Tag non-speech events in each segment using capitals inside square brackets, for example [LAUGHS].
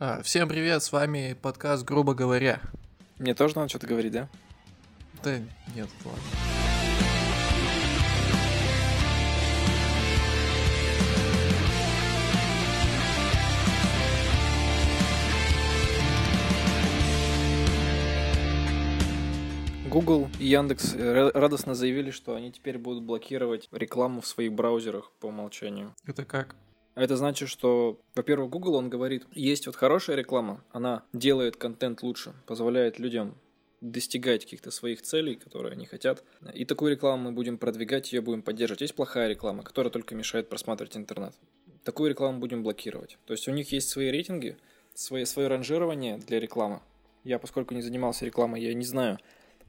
А, всем привет, с вами подкаст «Грубо говоря». Мне тоже надо что-то говорить, да? Да нет, ладно. Google и Яндекс э, радостно заявили, что они теперь будут блокировать рекламу в своих браузерах по умолчанию. Это как? Это значит, что, во-первых, Google, он говорит, есть вот хорошая реклама, она делает контент лучше, позволяет людям достигать каких-то своих целей, которые они хотят. И такую рекламу мы будем продвигать, ее будем поддерживать. Есть плохая реклама, которая только мешает просматривать интернет. Такую рекламу будем блокировать. То есть у них есть свои рейтинги, свои, свое ранжирование для рекламы. Я, поскольку не занимался рекламой, я не знаю,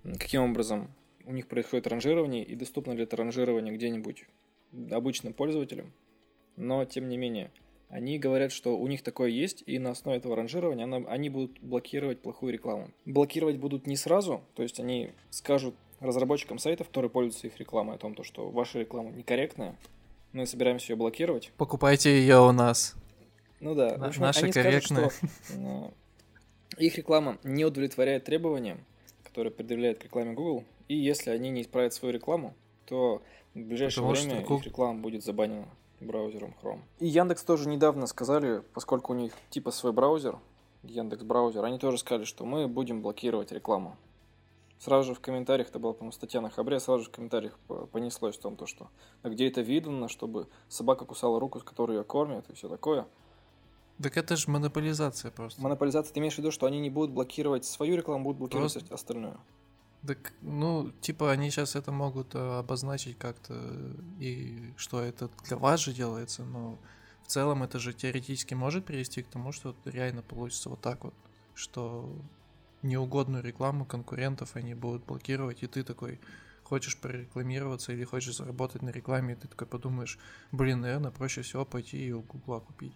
каким образом у них происходит ранжирование и доступно ли это ранжирование где-нибудь обычным пользователям. Но, тем не менее, они говорят, что у них такое есть, и на основе этого ранжирования она, они будут блокировать плохую рекламу. Блокировать будут не сразу, то есть они скажут разработчикам сайтов, которые пользуются их рекламой, о том, то, что ваша реклама некорректная, мы собираемся ее блокировать. Покупайте ее у нас. Ну да, в общем, Наша они корректная. скажут, что э, их реклама не удовлетворяет требованиям, которые предъявляет к рекламе Google, и если они не исправят свою рекламу, то в ближайшее Потому время что... их реклама будет забанена браузером Chrome. И Яндекс тоже недавно сказали, поскольку у них типа свой браузер, Яндекс браузер, они тоже сказали, что мы будем блокировать рекламу. Сразу же в комментариях, это была, по-моему, статья на Хабре, сразу же в комментариях понеслось в том, то, что а где это видно, чтобы собака кусала руку, с которой ее кормят и все такое. Так это же монополизация просто. Монополизация, ты имеешь в виду, что они не будут блокировать свою рекламу, будут блокировать просто... остальную? Так, ну, типа, они сейчас это могут э, обозначить как-то, и что это для вас же делается, но в целом это же теоретически может привести к тому, что реально получится вот так вот, что неугодную рекламу конкурентов они будут блокировать, и ты такой хочешь прорекламироваться или хочешь заработать на рекламе, и ты такой подумаешь, блин, наверное, проще всего пойти и у Гугла купить.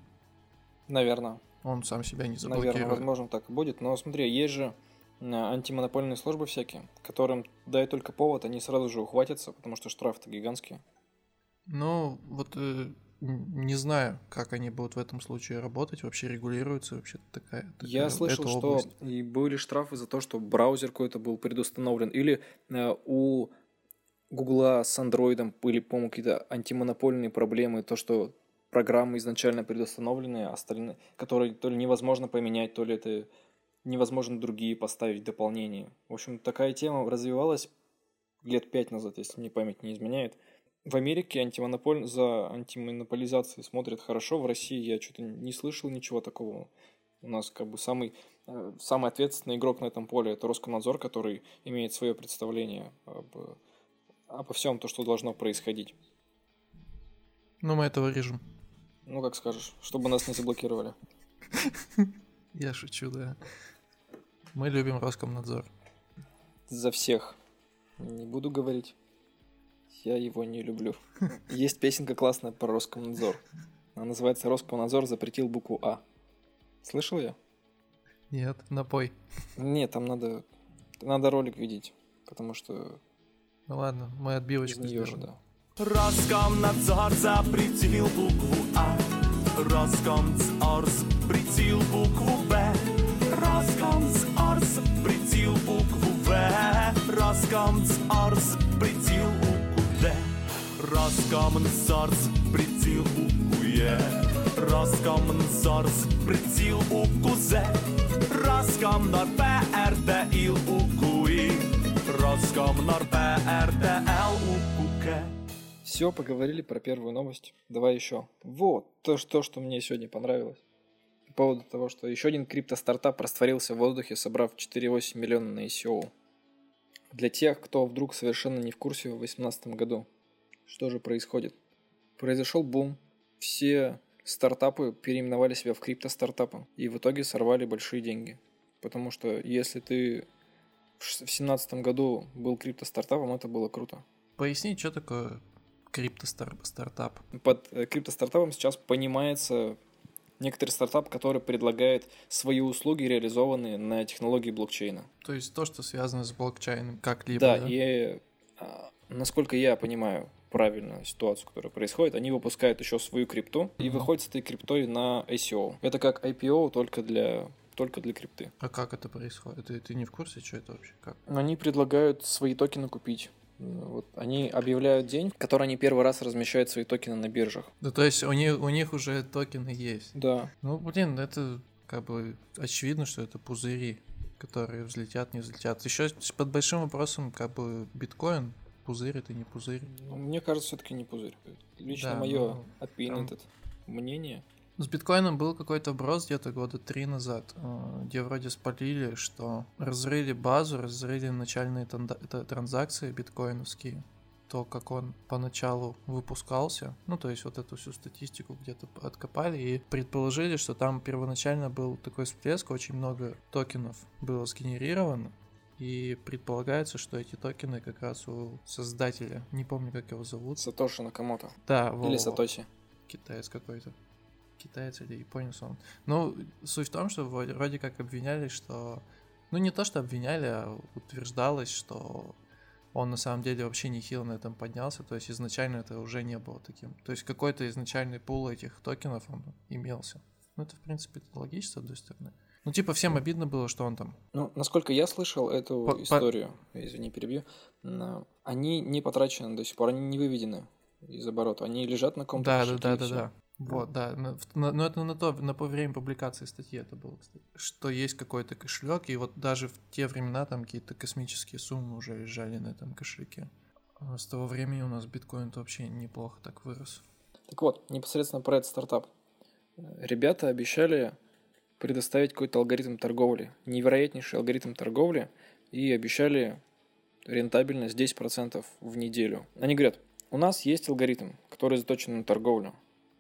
Наверное. Он сам себя не заблокирует. Наверное, возможно, так и будет. Но смотри, есть же антимонопольные службы всякие, которым дай только повод, они сразу же ухватятся, потому что штрафы-то гигантские. Ну, вот э, не знаю, как они будут в этом случае работать, вообще регулируется вообще такая, такая Я слышал, что и были штрафы за то, что браузер какой-то был предустановлен, или э, у Гугла с андроидом были, по-моему, какие-то антимонопольные проблемы, то, что программы изначально предустановленные, остальные, которые то ли невозможно поменять, то ли это невозможно другие поставить дополнения. В общем, такая тема развивалась лет пять назад, если мне память не изменяет. В Америке антимонополь... за антимонополизацией смотрят хорошо, в России я что-то не слышал ничего такого. У нас как бы самый, э, самый ответственный игрок на этом поле – это Роскомнадзор, который имеет свое представление об, обо всем то, что должно происходить. Ну, мы этого режем. Ну, как скажешь, чтобы нас не заблокировали. [LAUGHS] Я шучу, да. Мы любим Роскомнадзор. За всех. Не буду говорить. Я его не люблю. [LAUGHS] Есть песенка классная про Роскомнадзор. Она называется «Роскомнадзор запретил букву А». Слышал я? Нет, напой. Нет, там надо, надо ролик видеть, потому что... Ну ладно, мы отбивочку сделаем. Да. Роскомнадзор запретил букву А. Роскомнадзор запретил букву Б. Роскомнадзор запретил букву В. Роскомнадзор запретил букву Д. Роскомнадзор запретил букву Е. Роскомнадзор запретил букву З. Роскомнадзор ПРДИЛ букву И. Роскомнадзор ПРДЛ букву К. Все, поговорили про первую новость. Давай еще. Вот, то, что, что мне сегодня понравилось по поводу того, что еще один крипто-стартап растворился в воздухе, собрав 4,8 миллиона на ICO. Для тех, кто вдруг совершенно не в курсе в 2018 году, что же происходит? Произошел бум, все стартапы переименовали себя в крипто-стартапы и в итоге сорвали большие деньги. Потому что если ты в 2017 году был крипто-стартапом, это было круто. Поясни, что такое крипто-стартап? Под э, крипто-стартапом сейчас понимается некоторый стартап, который предлагает свои услуги, реализованные на технологии блокчейна. То есть то, что связано с блокчейном как-либо, да? Да, и а, насколько я понимаю, правильно ситуацию, которая происходит, они выпускают еще свою крипту и Мгм. выходят с этой криптой на ICO. Это как IPO, только для только для крипты. А как это происходит? Ты, ты не в курсе, что это вообще? Как? Они предлагают свои токены купить. Вот они объявляют день, в который они первый раз размещают свои токены на биржах. Ну, то есть у них, у них уже токены есть. Да. Ну, блин, это как бы очевидно, что это пузыри, которые взлетят, не взлетят. Еще под большим вопросом, как бы биткоин, пузырь это не пузырь. Ну, Мне кажется, все-таки не пузырь. Лично Да, мое ну, там- этот мнение. С биткоином был какой-то вброс где-то года три назад, э, где вроде спалили, что разрыли базу, разрыли начальные транзакции биткоиновские, то, как он поначалу выпускался, ну, то есть вот эту всю статистику где-то откопали и предположили, что там первоначально был такой всплеск, очень много токенов было сгенерировано, и предполагается, что эти токены как раз у создателя, не помню, как его зовут. Сатоши Накамото. Да, Или Сатоси. китаец какой-то. Китаец или японец он. Ну, суть в том, что вроде, как обвиняли, что... Ну, не то, что обвиняли, а утверждалось, что он на самом деле вообще нехило на этом поднялся, то есть изначально это уже не было таким. То есть какой-то изначальный пул этих токенов он имелся. Ну, это, в принципе, это логично, с одной стороны. Ну, типа, всем обидно было, что он там... Ну, насколько я слышал эту По- по- историю, извини, перебью, м, они не потрачены до сих пор, они не выведены из оборота, они лежат на каком-то Да, да, да, да, да. Вот, да. Но это на то, на по время публикации статьи это было, кстати. Что есть какой-то кошелек, и вот даже в те времена там какие-то космические суммы уже лежали на этом кошельке. А с того времени у нас биткоин вообще неплохо так вырос. Так вот, непосредственно про этот стартап. Ребята обещали предоставить какой-то алгоритм торговли, невероятнейший алгоритм торговли, и обещали рентабельность 10% в неделю. Они говорят, у нас есть алгоритм, который заточен на торговлю.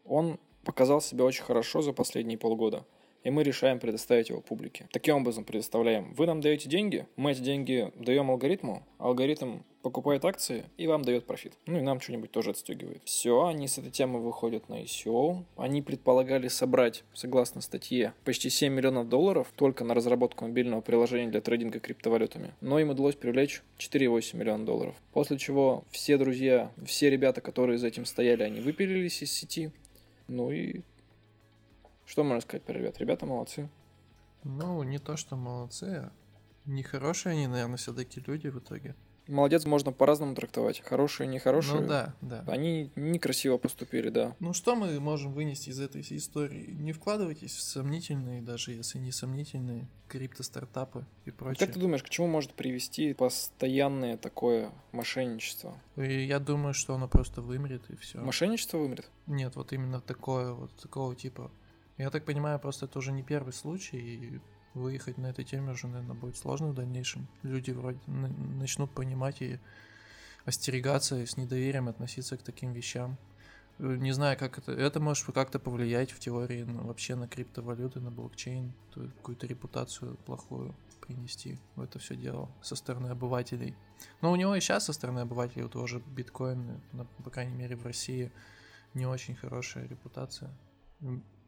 Он показал себя очень хорошо за последние полгода, и мы решаем предоставить его публике. Таким образом предоставляем. Вы нам даете деньги, мы эти деньги даем алгоритму, алгоритм покупает акции и вам дает профит. Ну и нам что-нибудь тоже отстегивает. Все, они с этой темы выходят на ICO. Они предполагали собрать, согласно статье, почти 7 миллионов долларов только на разработку мобильного приложения для трейдинга криптовалютами. Но им удалось привлечь 4,8 миллиона долларов. После чего все друзья, все ребята, которые за этим стояли, они выпилились из сети. Ну и что можно сказать про ребят? Ребята молодцы. Ну, не то, что молодцы, а нехорошие они, наверное, все-таки люди в итоге. Молодец можно по-разному трактовать. Хорошие, нехорошие. Ну да, да. Они некрасиво поступили, да. Ну что мы можем вынести из этой истории? Не вкладывайтесь в сомнительные, даже если не сомнительные, криптостартапы и прочее. Как ты думаешь, к чему может привести постоянное такое мошенничество? И я думаю, что оно просто вымрет и все. Мошенничество вымрет? Нет, вот именно такое, вот такого типа. Я так понимаю, просто это уже не первый случай, и выехать на этой теме уже, наверное, будет сложно в дальнейшем. Люди вроде на- начнут понимать и остерегаться, и с недоверием относиться к таким вещам. Э, Не знаю, как это... Это может как-то повлиять в теории на- вообще на криптовалюты, на блокчейн, какую-то репутацию плохую принести в это все дело со стороны обывателей. Но у него и сейчас со стороны обывателей тоже биткоин, по крайней мере в России, не очень хорошая репутация.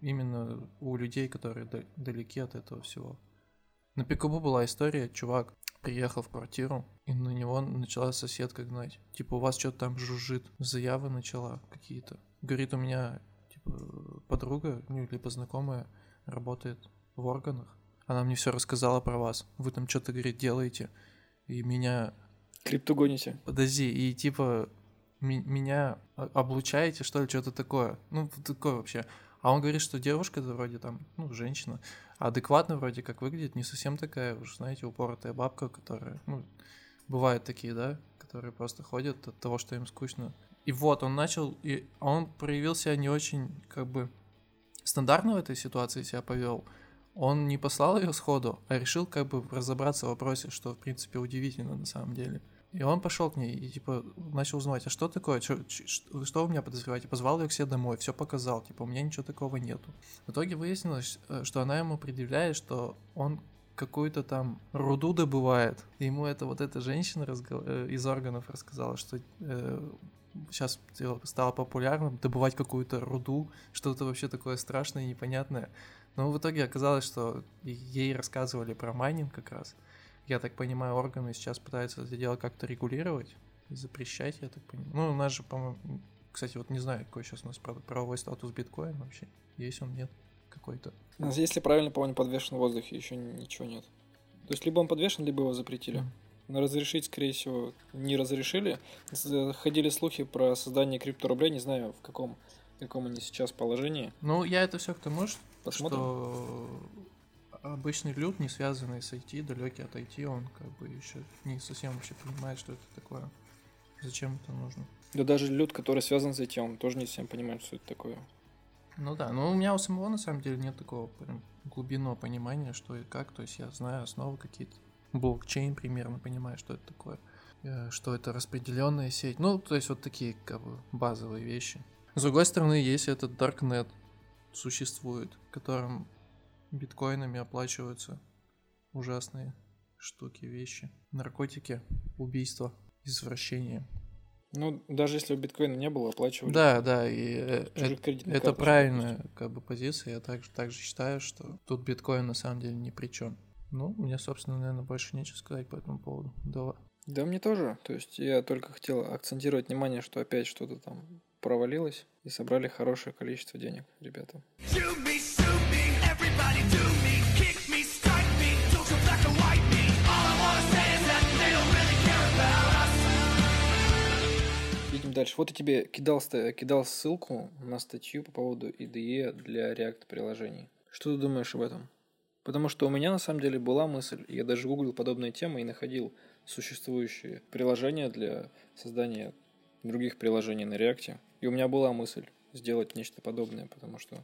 Именно у людей, которые да- далеки от этого всего. На Пикабу была история, чувак приехал в квартиру, и на него начала соседка гнать. Типа, у вас что-то там жужжит. Заявы начала какие-то. Говорит, у меня, типа, подруга, ну, либо знакомая, работает в органах. Она мне все рассказала про вас. Вы там что-то, говорит, делаете. И меня Крипту гоните? Подожди, и типа меня облучаете, что ли, что-то такое. Ну, такое вообще. А он говорит, что девушка это вроде там, ну, женщина, адекватно вроде как выглядит, не совсем такая уж, знаете, упоротая бабка, которая, ну, бывают такие, да, которые просто ходят от того, что им скучно. И вот он начал, и он проявил себя не очень, как бы, стандартно в этой ситуации себя повел. Он не послал ее сходу, а решил как бы разобраться в вопросе, что, в принципе, удивительно на самом деле. И он пошел к ней и, типа, начал узнавать, а что такое, Чё- ч- что, что вы меня подозреваете? Позвал ее к себе домой, все показал, типа, у меня ничего такого нету. В итоге выяснилось, э, что она ему предъявляет, что он какую-то там руду добывает. И ему это вот эта женщина разго- э, из органов рассказала, что сейчас стало популярным добывать какую-то руду, что-то вообще такое страшное и непонятное. Но в итоге оказалось, что ей рассказывали про майнинг как раз. Я так понимаю, органы сейчас пытаются это дело как-то регулировать. запрещать, я так понимаю. Ну, у нас же, по-моему, кстати, вот не знаю, какой сейчас у нас правовой статус биткоин вообще. Есть он, нет какой-то. Если правильно помню, подвешен в воздухе, еще ничего нет. То есть либо он подвешен, либо его запретили. Mm. Но разрешить, скорее всего, не разрешили. Ходили слухи про создание крипторублей, не знаю, в каком, в каком они сейчас положении. Ну, я это все к тому, что, Посмотрим. что обычный люд, не связанный с IT, далекий от IT, он как бы еще не совсем вообще понимает, что это такое. Зачем это нужно. Да даже люд, который связан с IT, он тоже не совсем понимает, что это такое. Ну да, но у меня у самого на самом деле нет такого прям глубинного понимания, что и как. То есть я знаю основы какие-то. Блокчейн примерно понимаю, что это такое. Э, что это распределенная сеть. Ну, то есть вот такие как бы базовые вещи. С другой стороны, есть этот Darknet существует, которым биткоинами оплачиваются ужасные штуки, вещи. Наркотики, убийства, извращение. Ну, даже если у биткоина не было, оплачивали. Да, да, и э, это, это правильная как бы позиция. Я также, также считаю, что тут биткоин на самом деле ни при чем. Ну, мне, собственно, наверное, больше нечего сказать по этому поводу. Да. Да, мне тоже. То есть я только хотел акцентировать внимание, что опять что-то там провалилось и собрали хорошее количество денег, ребята. Дальше. Вот я тебе кидал, кидал ссылку на статью по поводу IDE для React приложений. Что ты думаешь об этом? Потому что у меня на самом деле была мысль, я даже гуглил подобные темы и находил существующие приложения для создания других приложений на React. И у меня была мысль сделать нечто подобное, потому что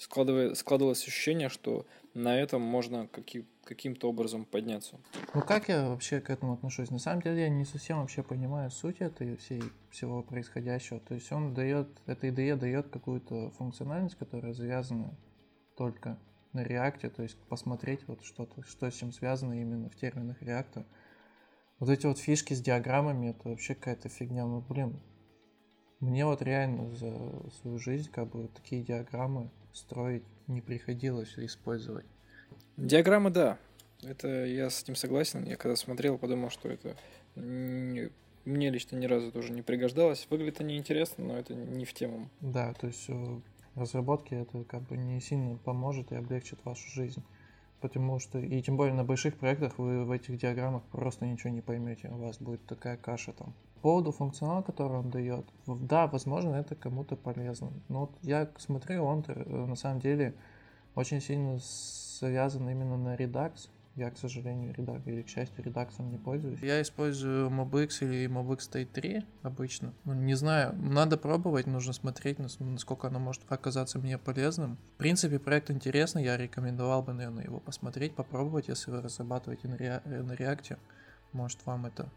складывалось ощущение, что на этом можно каким- каким-то образом подняться. Ну как я вообще к этому отношусь? На самом деле я не совсем вообще понимаю суть этой всей всего происходящего. То есть он дает, эта IDE дает какую-то функциональность, которая завязана только на реакте, то есть посмотреть вот что-то, что с чем связано именно в терминах реакта. Вот эти вот фишки с диаграммами, это вообще какая-то фигня. Ну, блин, мне вот реально за свою жизнь как бы такие диаграммы строить не приходилось использовать. Диаграммы, да. Это я с этим согласен. Я когда смотрел, подумал, что это не, мне лично ни разу тоже не пригождалось. Выглядит они интересно, но это не в тему. Да, то есть э, разработке это как бы не сильно поможет и облегчит вашу жизнь. Потому что, и тем более на больших проектах вы в этих диаграммах просто ничего не поймете. У вас будет такая каша там. По поводу функционала, который он дает, да, возможно, это кому-то полезно. Но вот я смотрю, он э, на самом деле очень сильно завязан именно на Redux. Я, к сожалению, Redux, или к счастью, Redux не пользуюсь. Я использую MobX или MobX State 3 обычно. Ну, не знаю, надо пробовать, нужно смотреть, насколько оно может оказаться мне полезным. В принципе, проект интересный, я рекомендовал бы, наверное, его посмотреть, попробовать, если вы разрабатываете на, Rea- на React. Может, вам это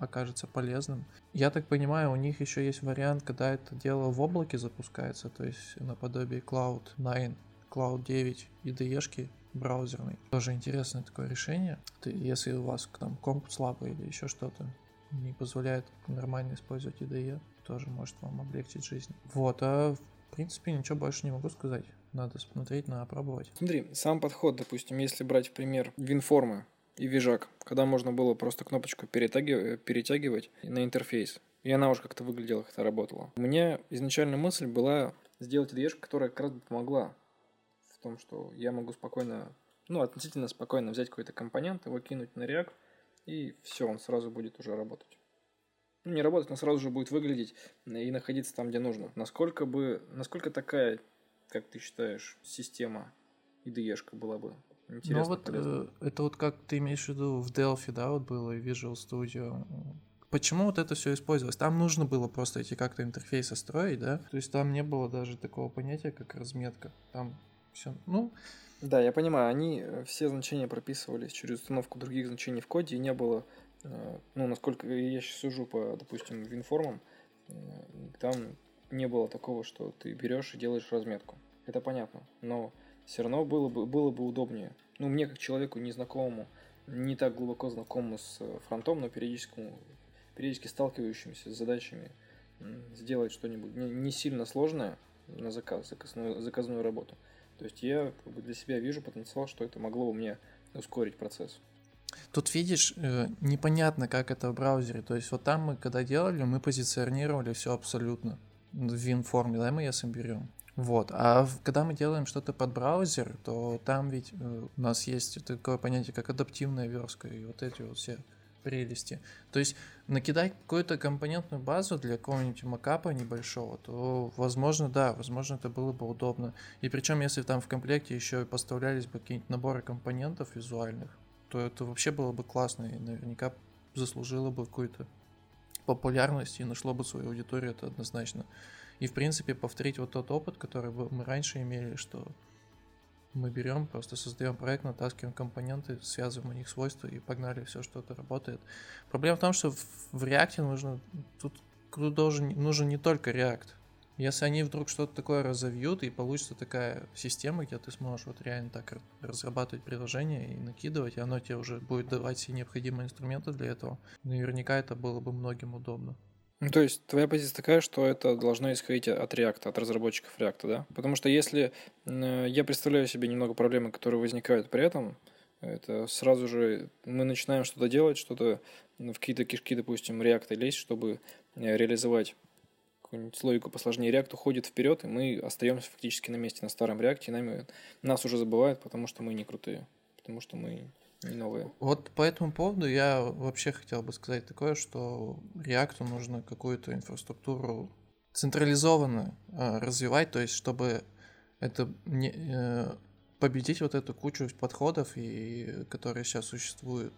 окажется полезным. Я так понимаю, у них еще есть вариант, когда это дело в облаке запускается, то есть наподобие Cloud9, Cloud 9 IDE-шки браузерный. Тоже интересное такое решение. Если у вас там комп слабый или еще что-то не позволяет нормально использовать IDE, тоже может вам облегчить жизнь. Вот, а в принципе ничего больше не могу сказать. Надо смотреть, надо пробовать. Смотри, сам подход, допустим, если брать пример WinForm и Вижак, когда можно было просто кнопочку перетягивать, перетягивать на интерфейс, и она уже как-то выглядела, как-то работала. У меня изначально мысль была сделать IDE, которая как раз бы помогла в том, что я могу спокойно, ну, относительно спокойно взять какой-то компонент, его кинуть на React, и все, он сразу будет уже работать. Ну, не работать, но сразу же будет выглядеть и находиться там, где нужно. Насколько бы, насколько такая, как ты считаешь, система IDE была бы интересно? Ну вот э, это вот как ты имеешь в виду в Delphi, да, вот было и Visual Studio. Почему вот это все использовалось? Там нужно было просто эти как-то интерфейсы строить, да? То есть там не было даже такого понятия, как разметка. Там все. Ну, да, я понимаю, они э, все значения прописывались через установку других значений в коде, и не было, э, ну, насколько я сейчас сужу по, допустим, винформам, э, там не было такого, что ты берешь и делаешь разметку. Это понятно, но все равно было бы, было бы удобнее. Ну, мне как человеку незнакомому, не так глубоко знакомому с фронтом, но периодически, периодически сталкивающимся с задачами, сделать что-нибудь не, не сильно сложное на заказ, заказную, заказную работу – то есть я для себя вижу потенциал, что это могло у меня ускорить процесс. Тут видишь, э, непонятно, как это в браузере. То есть вот там мы когда делали, мы позиционировали все абсолютно в WinForm, да, мы если берем. Вот. А когда мы делаем что-то под браузер, то там ведь э, у нас есть такое понятие, как адаптивная верстка и вот эти вот все прелести. То есть накидать какую-то компонентную базу для какого-нибудь макапа небольшого, то, возможно, да, возможно, это было бы удобно. И причем, если там в комплекте еще и поставлялись бы какие-нибудь наборы компонентов визуальных, то это вообще было бы классно и наверняка заслужило бы какую-то популярность и нашло бы свою аудиторию, это однозначно. И, в принципе, повторить вот тот опыт, который мы раньше имели, что мы берем, просто создаем проект, натаскиваем компоненты, связываем у них свойства и погнали, все что-то работает. Проблема в том, что в, React нужно, тут, должен, нужен не только React. Если они вдруг что-то такое разовьют и получится такая система, где ты сможешь вот реально так разрабатывать приложение и накидывать, и оно тебе уже будет давать все необходимые инструменты для этого, наверняка это было бы многим удобно. Ну, то есть твоя позиция такая, что это должно исходить от React, от разработчиков React, да? Потому что если э, я представляю себе немного проблемы, которые возникают при этом, это сразу же мы начинаем что-то делать, что-то в какие-то кишки, допустим, React лезть, чтобы э, реализовать какую-нибудь логику посложнее. React уходит вперед, и мы остаемся фактически на месте на старом React, и нами, нас уже забывают, потому что мы не крутые, потому что мы новые. Вот по этому поводу я вообще хотел бы сказать такое, что React нужно какую-то инфраструктуру централизованно э, развивать, то есть чтобы это не, э, победить вот эту кучу подходов, и, которые сейчас существуют,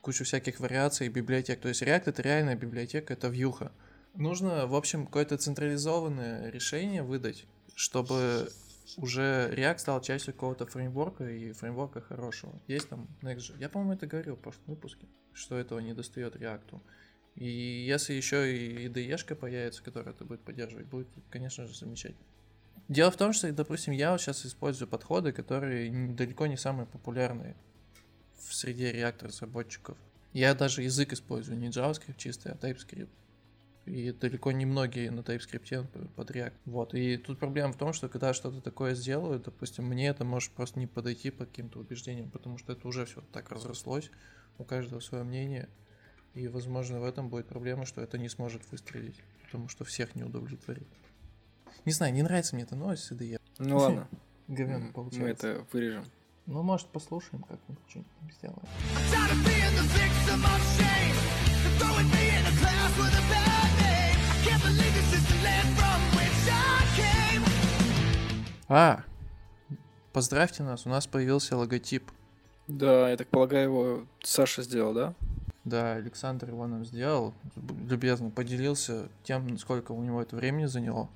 кучу всяких вариаций библиотек. То есть React это реальная библиотека, это вьюха. Нужно, в общем, какое-то централизованное решение выдать, чтобы уже React стал частью какого-то фреймворка и фреймворка хорошего. Есть там Next.js. Я, по-моему, это говорил в прошлом выпуске, что этого не достает React. И если еще и IDE-шка появится, которая это будет поддерживать, будет, конечно же, замечательно. Дело в том, что, допустим, я вот сейчас использую подходы, которые далеко не самые популярные в среде React разработчиков. Я даже язык использую не JavaScript чистый, а TypeScript. И далеко не многие на TypeScript под React. Вот. И тут проблема в том, что когда что-то такое сделаю, допустим, мне это может просто не подойти по каким-то убеждениям, потому что это уже все так разрослось, у каждого свое мнение. И, возможно, в этом будет проблема, что это не сможет выстрелить, потому что всех не удовлетворит. Не знаю, не нравится мне эта новость с IDE. Ну ладно, [LAUGHS] Говёно м, мы получается. это вырежем. Ну, может, послушаем, как-нибудь что-нибудь там сделаем. А, поздравьте нас, у нас появился логотип. Да, я так полагаю, его Саша сделал, да? Да, Александр его нам сделал, любезно поделился тем, сколько у него это времени заняло.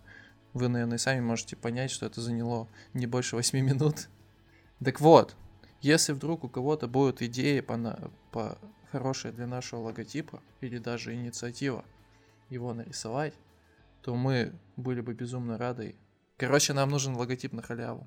Вы, наверное, сами можете понять, что это заняло не больше 8 минут. Так вот, если вдруг у кого-то будут идеи по, на- по хорошие для нашего логотипа или даже инициатива его нарисовать, то мы были бы безумно рады. Короче, нам нужен логотип на халяву.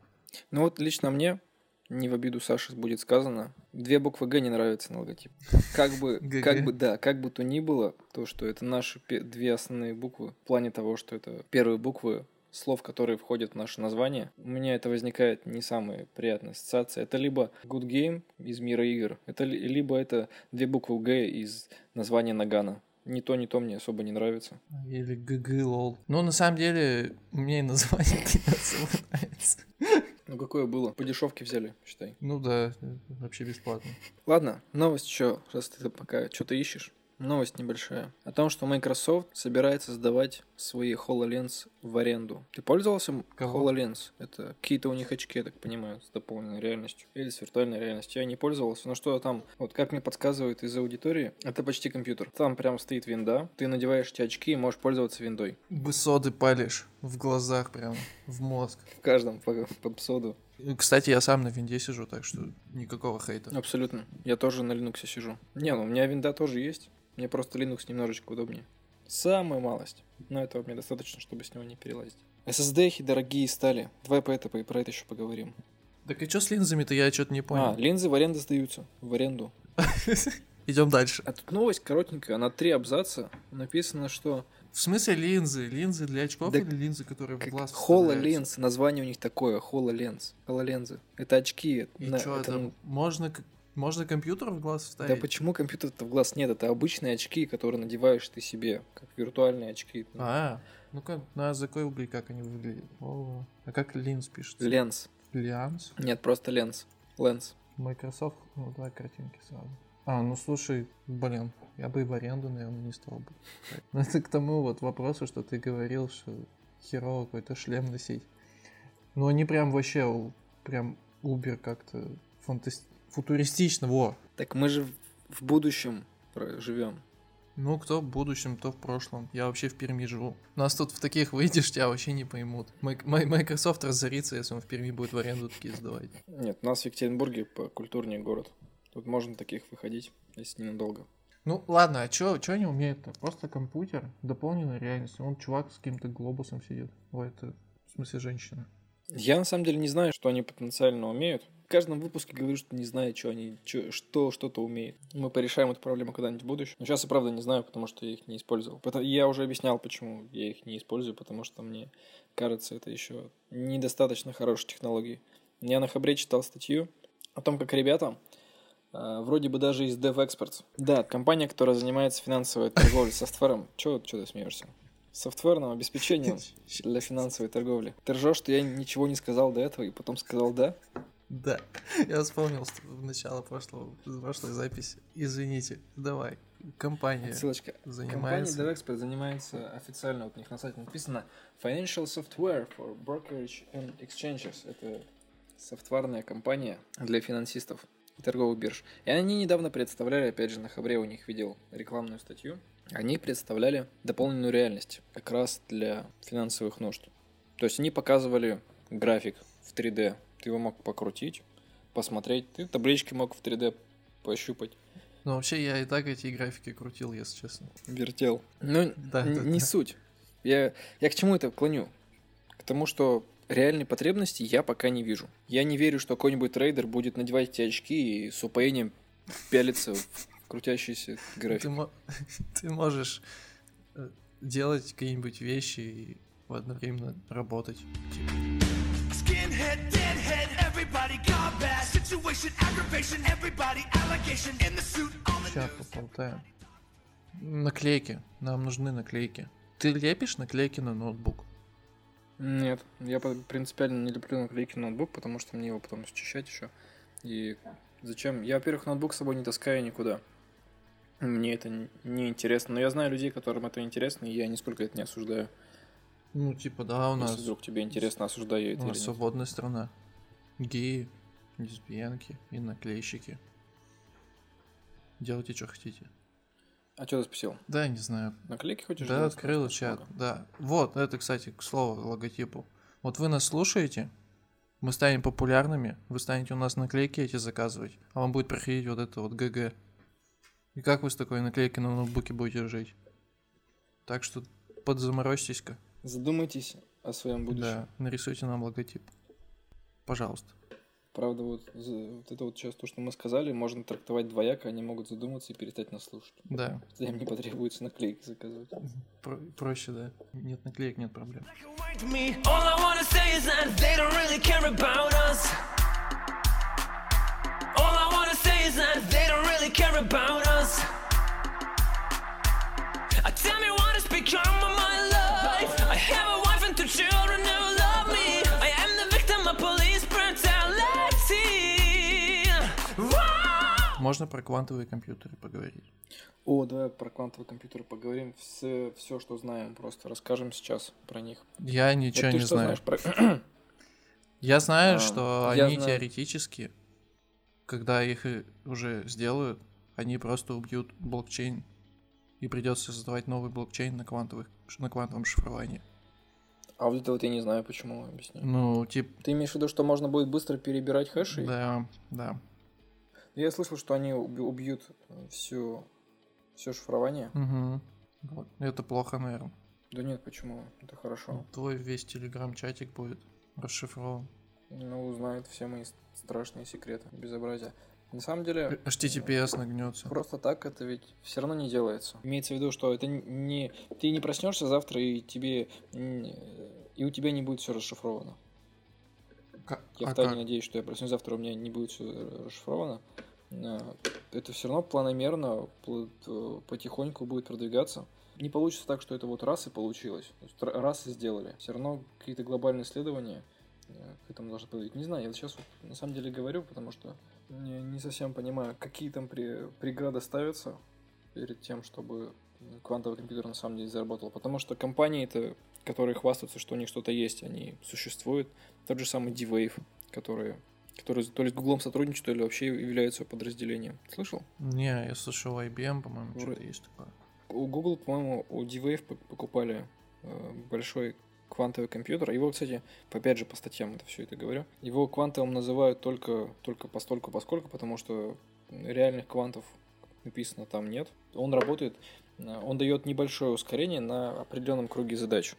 Ну вот лично мне, не в обиду Саши будет сказано, две буквы Г не нравятся на логотип. Как бы, [LAUGHS] как бы, да, как бы то ни было, то, что это наши две основные буквы, в плане того, что это первые буквы слов, которые входят в наше название, у меня это возникает не самая приятная ассоциация. Это либо Good Game из мира игр, это ли- либо это две буквы Г из названия Нагана. Ни то, ни то мне особо не нравится. Или ГГ лол. Ну, на самом деле, мне и название [LAUGHS] не особо нравится. Ну какое было? По дешевке взяли, считай. Ну да, вообще бесплатно. Ладно, новость еще, раз ты пока что-то ищешь. Новость небольшая. О том, что Microsoft собирается сдавать свои HoloLens в аренду. Ты пользовался Кого? HoloLens? Это какие-то у них очки, я так понимаю, с дополненной реальностью. Или с виртуальной реальностью. Я не пользовался, но что там, вот как мне подсказывают из аудитории, это почти компьютер. Там прям стоит винда, ты надеваешь эти очки и можешь пользоваться виндой. Высоты палишь в глазах прям, в мозг. В каждом по, по псоду. Кстати, я сам на винде сижу, так что никакого хейта. Абсолютно. Я тоже на Linux сижу. Не, ну у меня винда тоже есть. Мне просто Linux немножечко удобнее. Самая малость. Но этого мне достаточно, чтобы с него не перелазить. SSD дорогие стали. Давай по это, про это еще поговорим. Так и что с линзами-то, я что-то не А, понял. линзы в аренду сдаются. В аренду. [LAUGHS] Идем дальше. А тут новость коротенькая, на три абзаца. Написано, что В смысле линзы? Линзы для очков Да или линзы, которые в глаз? HoloLens, название у них такое, HoloLens. HoloLens. Это очки. И на- что это, это? Можно... Можно компьютер в глаз Да вставить? почему компьютер-то в глаз нет? Это обычные очки, которые надеваешь ты себе, как виртуальные очки. А, ну-ка, на загугли, как они выглядят. О, а как линз пишется? Ленс. Лианс? Нет, просто ленс. Ленс. Microsoft, ну давай картинки сразу. А, ну слушай, блин, я бы и в аренду, наверное, не стал бы. [LAUGHS] Ну это к тому вот вопросу, что ты говорил, что херово какой-то шлем носить. Ну они прям вообще, прям убер как-то фантаст... футуристично, во. Так мы же в- будущем живем. Ну, кто в будущем, кто в прошлом. Я вообще в Перми живу. Нас тут в таких выйдешь, тебя вообще не поймут. Microsoft разорится, если он в Перми будет в аренду такие сдавать. Нет, у нас в Екатеринбурге по культурнее город. Тут можно таких выходить, если ненадолго. Ну, ладно, а чё, чё они умеют-то? Просто компьютер, дополненная реальность. Он чувак с каким-то глобусом сидит. Ой, это в смысле женщина. Я на самом деле не знаю, что они потенциально умеют. В каждом выпуске говорю, что не знаю, что они, чё- что что-то умеют. Мы порешаем эту проблему когда-нибудь в будущем. Но сейчас я правда не знаю, потому что я их не использовал. Я уже объяснял, почему я их не использую, потому что мне кажется, это еще недостаточно хорошей технологии. Я на Хабре читал статью о том, как ребята, а, вроде бы даже из DevExperts. Да, компания, которая занимается финансовой торговлей [LAUGHS] софтвером. Чего ты смеешься? Софтверным обеспечением [LAUGHS] для финансовой торговли. Ты ржешь, что я ничего не сказал до этого и потом сказал «да»? Да, я вспомнил в начало прошлого, прошлой записи. Извините, давай. Компания Ссылочка. занимается... Компания DevExpert занимается официально, вот у них на сайте написано Financial Software for Brokerage and Exchanges. Это софтварная компания для финансистов и торговых бирж. И они недавно представляли, опять же, на Хабре у них видел рекламную статью, они представляли дополненную реальность как раз для финансовых нужд. То есть они показывали график в 3D. Ты его мог покрутить, посмотреть. Ты таблички мог в 3D пощупать. Ну, вообще, я и так эти графики крутил, если честно. Вертел. Ну, Да, н- да, не да. суть. Я, я к чему это клоню? К тому, что реальной потребности я пока не вижу. Я не верю, что какой-нибудь трейдер будет надевать эти очки и с упоением пялиться в крутящийся график. [LAUGHS] ты можешь э, делать какие-нибудь вещи и одновременно работать. Типа, Skinhead, deadhead, everybody got bad. Situation, aggravation, everybody allegation in the suit on the Сейчас поболтаем. Наклейки. Нам нужны наклейки. Ты лепишь наклейки на ноутбук? Нет, я принципиально не люблю наклейки на ноутбук, потому что мне его потом счищать еще. И зачем? Я, во-первых, ноутбук с собой не таскаю никуда. Мне это не интересно. Но я знаю людей, которым это интересно, и я нисколько это не осуждаю. Ну, типа, да, у Если нас, вдруг тебе интересно, осуждаю я это у или нас свободная страна. Геи, лесбиянки и наклейщики. Делайте, что хотите. А что ты спросил? Да, не знаю. Наклейки хочешь? Да, открыл чат, много. да. Вот, это, кстати, к слову, логотипу. Вот вы нас слушаете, мы станем популярными, вы станете у нас наклейки эти заказывать, а вам будет проходить вот это вот ГГ. И как вы с такой наклейкой на ноутбуке будете жить? Так что подзаморозьтесь-ка. Задумайтесь о своем будущем. Да, нарисуйте нам логотип. Пожалуйста. Правда, вот, вот это вот сейчас то, что мы сказали, можно трактовать двояко, они могут задуматься и перестать нас слушать. Да, Тогда им не потребуется наклейки заказывать. про- проще, да. Нет наклеек, нет проблем. That they don't really care about us. Uh, Tell me what has become of my life. I have a wife and two children who love me. I am the victim of police brutality. Можно про квантовые компьютеры поговорить. О, давай про квантовые компьютеры поговорим. Все, все, что знаем, просто расскажем сейчас про них. Я Вот ничего ты не что знаю. знаешь про... [CLEARS THROAT] Я знаю, А, что я они знаю. теоретически, когда их уже сделают, они просто убьют блокчейн и придется создавать новый блокчейн на квантовых на квантовом шифровании. А вот это вот я не знаю, почему, объясни. Ну, типа, Ты имеешь в виду, что можно будет быстро перебирать хэши? да, да. Я слышал, что они убьют все, все шифрование. Мгм. Вот. Это плохо, наверное. Да нет, почему? Это хорошо. Твой весь телеграм-чатик будет расшифрован. Ну, узнают все мои страшные секреты, безобразия. На самом деле, HTTPS нагнется. просто так это ведь все равно не делается. Имеется в виду, что это не... Ты не проснешься завтра, и тебе... И у тебя не будет все расшифровано. Ка- Я а втайне как? надеюсь, что я проснусь завтра, у меня не будет все расшифровано. это все равно планомерно, пл- э, потихоньку будет продвигаться. Не получится так, что это вот раз и получилось. Раз и сделали. Все равно какие-то глобальные исследования к этому должны подойти. Не знаю, я сейчас вот на самом деле говорю, потому что не, не совсем понимаю, какие там при- преграды ставятся перед тем, чтобы квантовый компьютер на самом деле заработал. Потому что компании-то, которые хвастаются, что у них что-то есть, они существуют. Тот же самый D-Wave, которые, которые то ли с Гуглом сотрудничают, то ли вообще являются подразделением. Слышал? Не, я слышал IBM, по-моему, Вроде- что-то есть такое. У Google, по-моему, у D-Wave пок- покупали э, большой квантовый компьютер. Его, кстати, опять же по статьям это все это говорю. Его квантовым называют только, только постольку поскольку, потому что реальных квантов написано там нет. Он работает, э, он дает небольшое ускорение на определенном круге задач.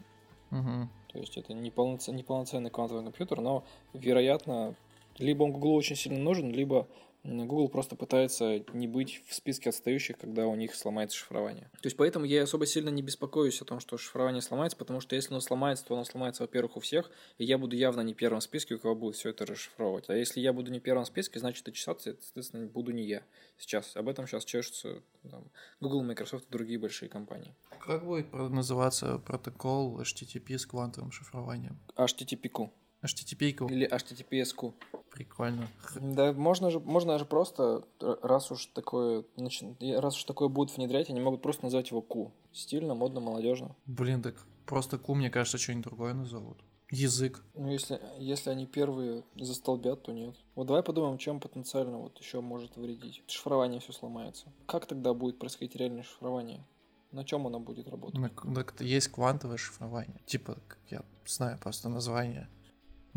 Мгм. То есть это не, полноцен- не полноценный квантовый компьютер, но, вероятно, либо он Google очень сильно нужен, либо Google просто пытается не быть в списке отстающих, когда у них сломается шифрование. То есть поэтому я особо сильно не беспокоюсь о том, что шифрование сломается, потому что если оно сломается, то оно сломается, во-первых, у всех, и я буду явно не первым в списке, у кого будет все это расшифровывать. А если я буду не первым в списке, значит и чесаться, это, соответственно, буду не я. Сейчас. Об этом сейчас чешутся там, Google, Microsoft и другие большие компании. Как будет называться протокол HTTP с квантовым шифрованием? HTTP-ку HTTP-ку. или HTTPS-ку. Прикольно. Да, можно же, можно же просто, раз уж такое, начи- раз уж такое будут внедрять, они могут просто назвать его Q. Стильно, модно, молодежно. Блин, так просто ку, мне кажется, что-нибудь другое назовут. Язык. Ну, если, если они первые застолбят, то нет. Вот давай подумаем, чем потенциально вот еще может вредить. Шифрование все сломается. Как тогда будет происходить реальное шифрование? На чем оно будет работать? Ну, к- Так есть квантовое шифрование. Типа, я знаю просто название.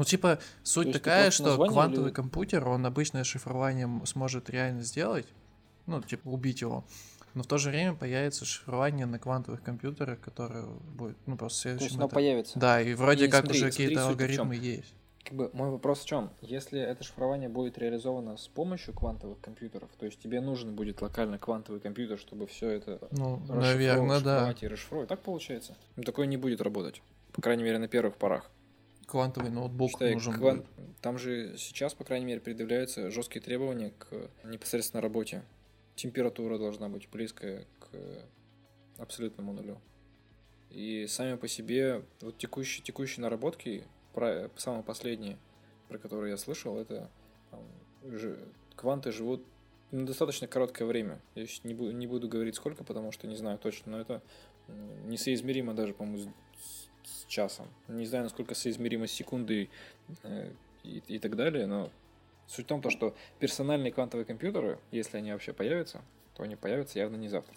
Ну, типа, суть есть такая, что квантовый или- компьютер, он обычное шифрование сможет реально сделать, ну, типа, убить его. Но в то же время появится шифрование на квантовых компьютерах, которое будет, ну, просто То есть следующим оно этапом. появится. Да, и вроде Не, как смотри, уже смотри, какие-то алгоритмы есть. Как бы мой вопрос в чем? Если это шифрование будет реализовано с помощью квантовых компьютеров, то есть тебе нужен будет локально квантовый компьютер, чтобы все это Ну, расшифровывать, наверное, да. и расшифровывать. Так получается? Ну, такое не будет работать. По крайней мере, на первых порах. Квантовый ноутбук Считай, нужен кван- будет. Там же сейчас, по крайней мере, предъявляются жесткие требования к непосредственно работе. Температура должна быть близкая к абсолютному нулю. И сами по себе, вот текущие, текущие наработки, про, самые последние, про которые я слышал, это там, жи- кванты живут на достаточно короткое время. Я не, буду, не буду говорить сколько, потому что не знаю точно, но это несоизмеримо даже, по-моему, с, с часом. Не знаю, насколько соизмеримо с секундой э, и, и так далее, но суть в том, то, что персональные квантовые компьютеры, если они вообще появятся, то они появятся явно не завтра.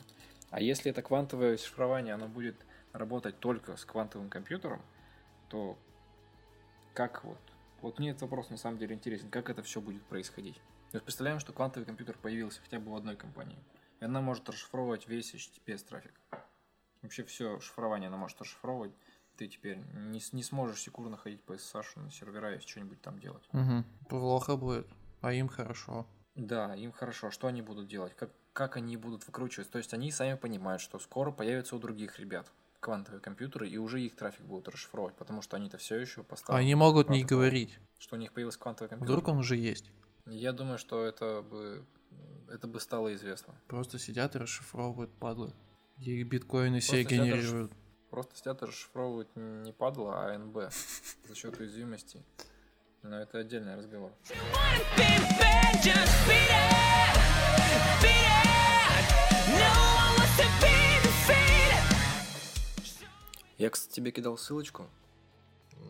А если это квантовое шифрование, оно будет работать только с квантовым компьютером, то как вот? Вот мне этот вопрос на самом деле интересен, как это все будет происходить. То есть представляем, что квантовый компьютер появился хотя бы в одной компании, и она может расшифровывать весь HTTPS трафик. Вообще все шифрование она может расшифровывать. Ты теперь не, не сможешь секундно ходить по SSH на сервера и что-нибудь там делать. Мгм. Плохо будет, а им хорошо. Да, им хорошо. Что они будут делать? Как, как они будут выкручиваться? То есть они сами понимают, что скоро появятся у других ребят квантовые компьютеры, и уже их трафик будут расшифровывать, потому что они-то все еще поставили. Они могут не говорить. Что у них появился квантовый компьютер? Вдруг он уже есть. Я думаю, что это бы, это бы стало известно. Просто сидят и расшифровывают падлы. И биткоины Просто все генерируют. Просто сидят и расшифровывают не падла, а НБ [LAUGHS] за счет уязвимости. Но это отдельный разговор. Я, кстати, тебе кидал ссылочку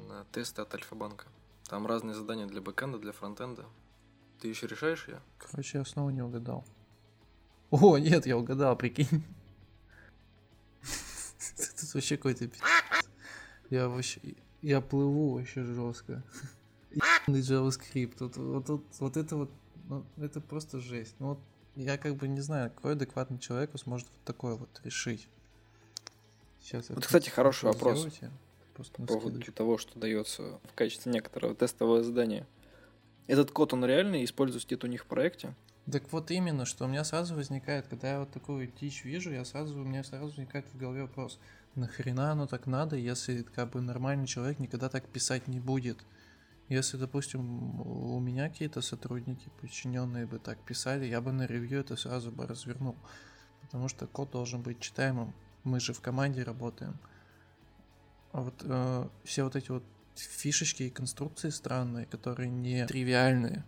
на тесты от Альфа-банка. Там разные задания для бэкэнда, для фронтенда. Ты еще решаешь ее? Короче, я снова не угадал. О, нет, я угадал, прикинь. Это вообще какой-то пи***. Я вообще... Я плыву вообще жестко. Ебаный JavaScript. Вот, вот, вот, вот это вот... ну, это просто жесть. Ну вот я как бы не знаю, какой адекватный человек сможет вот такое вот решить. Сейчас Вот, кстати, хороший вопрос. Сделайте. Просто По поводу наскидывайте. того, что дается в качестве некоторого тестового задания. Этот код, он реальный, используется где-то у них в проекте? Так вот именно, что у меня сразу возникает, когда я вот такую дичь вижу, я сразу, у меня сразу возникает в голове вопрос, нахрена оно так надо, если как бы нормальный человек никогда так писать не будет? Если, допустим, у меня какие-то сотрудники, подчиненные бы так писали, я бы на ревью это сразу бы развернул. Потому что код должен быть читаемым. Мы же в команде работаем. А вот э, все вот эти вот фишечки и конструкции странные, которые не тривиальные,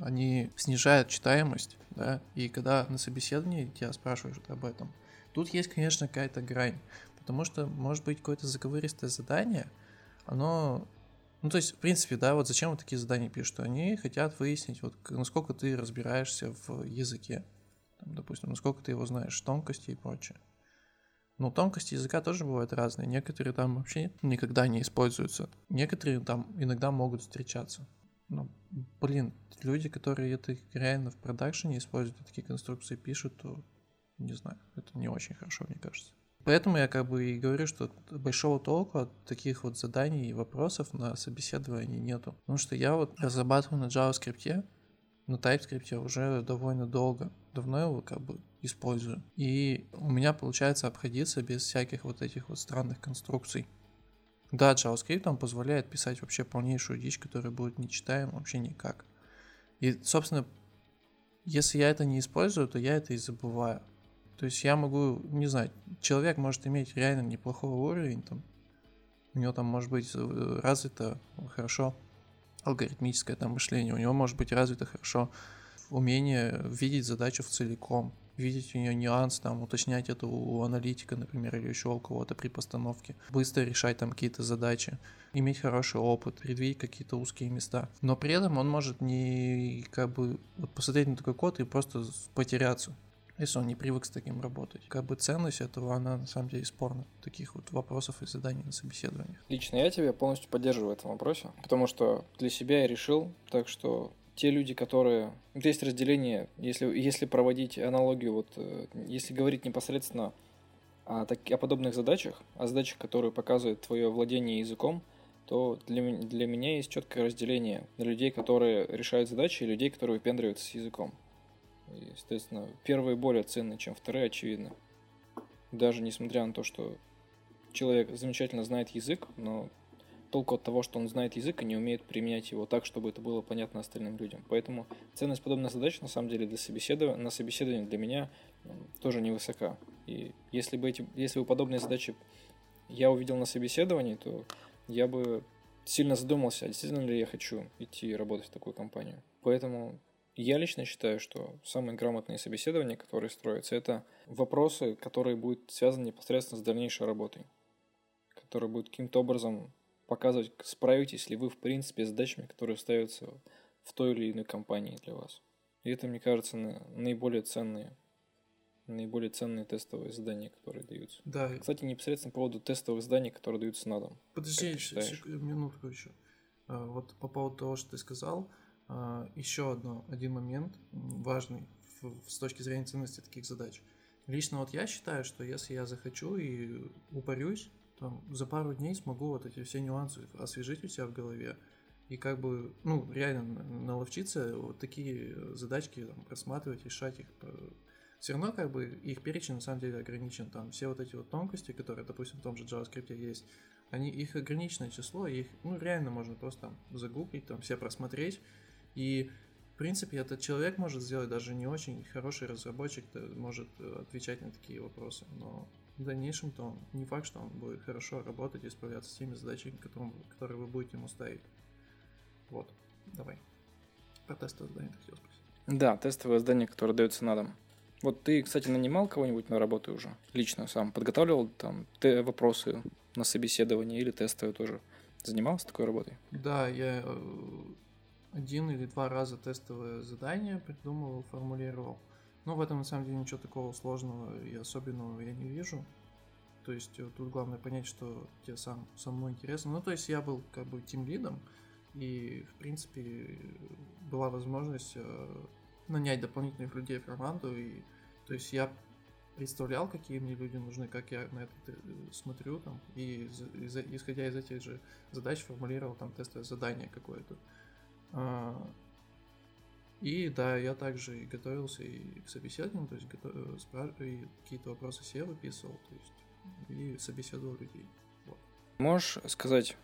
они снижают читаемость, да, и когда на собеседовании тебя спрашивают об этом, тут есть, конечно, какая-то грань, потому что, может быть, какое-то заковыристое задание, оно ну, то есть, в принципе, да, вот зачем вот такие задания пишут? Они хотят выяснить, вот насколько ты разбираешься в языке. Там, допустим, насколько ты его знаешь, тонкости и прочее. Но тонкости языка тоже бывают разные. Некоторые там вообще никогда не используются. Некоторые там иногда могут встречаться. Ну, блин, люди, которые это реально в продакшене используют, такие конструкции пишут, то не знаю, это не очень хорошо, мне кажется. Поэтому я как бы и говорю, что большого толку от таких вот заданий и вопросов на собеседовании нету. Потому что я вот разрабатываю на JavaScript, на TypeScript уже довольно долго. Давно его как бы использую. И у меня получается обходиться без всяких вот этих вот странных конструкций. Да, JavaScript там позволяет писать вообще полнейшую дичь, которая будет нечитаема вообще никак. И, собственно, если я это не использую, то я это и забываю. То есть я могу, не знаю, человек может иметь реально неплохой уровень, там, у него там может быть э, развито хорошо алгоритмическое там мышление, у него может быть развито хорошо умение видеть задачу в целиком, видеть у нее нюанс, там, уточнять это у аналитика, например, или еще у кого-то при постановке, быстро решать там какие-то задачи, иметь хороший опыт, предвидеть какие-то узкие места. Но при этом он может не как бы вот посмотреть на такой код и просто потеряться если он не привык с таким работать. Как бы ценность этого, она на самом деле спорна. Таких вот вопросов и заданий на собеседованиях. Лично я тебя полностью поддерживаю в этом вопросе, потому что для себя я решил, так что те люди, которые... Есть разделение, если, если проводить аналогию, вот э, если говорить непосредственно о, так, о подобных задачах, о задачах, которые показывают твое владение языком, то для, для меня есть четкое разделение на людей, которые решают задачи, и людей, которые выпендриваются с языком. И, естественно, первые более ценны, чем вторые, очевидно. Даже несмотря на то, что человек замечательно знает язык, но толку от того, что он знает язык и не умеет применять его так, чтобы это было понятно остальным людям. Поэтому ценность подобных задач, на самом деле, для собеседования, на собеседовании для меня тоже невысока. И если бы, эти, если бы подобные задачи я увидел на собеседовании, то я бы сильно задумался, а действительно ли я хочу идти работать в такую компанию. Поэтому я лично считаю, что самые грамотные собеседования, которые строятся, это вопросы, которые будут связаны непосредственно с дальнейшей работой, которые будут каким-то образом показывать, справитесь ли вы, в принципе, с задачами, которые ставятся в той или иной компании для вас. И это, мне кажется, на- наиболее ценные, наиболее ценные тестовые задания, которые даются. Да, Кстати, непосредственно по поводу тестовых заданий, которые даются на дом. Подожди, минутку еще. А, Вот по поводу того, что ты сказал, еще одно, один момент важный в- с точки зрения ценности таких задач. Лично вот я считаю, что если я захочу и упорюсь, то за пару дней смогу вот эти все нюансы освежить у себя в голове и как бы, ну, реально наловчиться вот такие задачки там, просматривать, решать их. Все равно как бы их перечень на самом деле ограничен. Там все вот эти вот тонкости, которые, допустим, в том же JavaScript есть, они, их ограниченное число, их, ну, реально можно просто там загуглить, там все просмотреть, и, в принципе, этот человек может сделать даже не очень хороший разработчик, может э, отвечать на такие вопросы, но в дальнейшем-то он не факт, что он будет хорошо работать и справляться с теми задачами, которым- которые вы будете ему ставить. Вот, давай. Про тестовое задание ты хотел спросить. Да, тестовые задания, которые даются на дом. Вот ты, кстати, нанимал кого-нибудь на работу уже? Лично сам подготавливал там те вопросы на собеседование или тестовые тоже? Занимался такой работой? Да, я э, один или два раза тестовое задание придумывал, формулировал. Но в этом на самом деле ничего такого сложного и особенного я не вижу. То есть э, тут главное понять, что тебе сам самому интересно. Ну, то есть я был как бы тим лидом, и в принципе была возможность э, нанять дополнительных людей в команду. И, то есть я представлял, какие мне люди нужны, как я на это э, смотрю, там, и из- исходя из этих же задач формулировал там тестовое задание какое-то. А, И да, я также и готовился и к собеседованию, то есть готов- э, спра- и какие-то вопросы себе выписывал, то есть и собеседовал людей. Вот. Можешь сказать,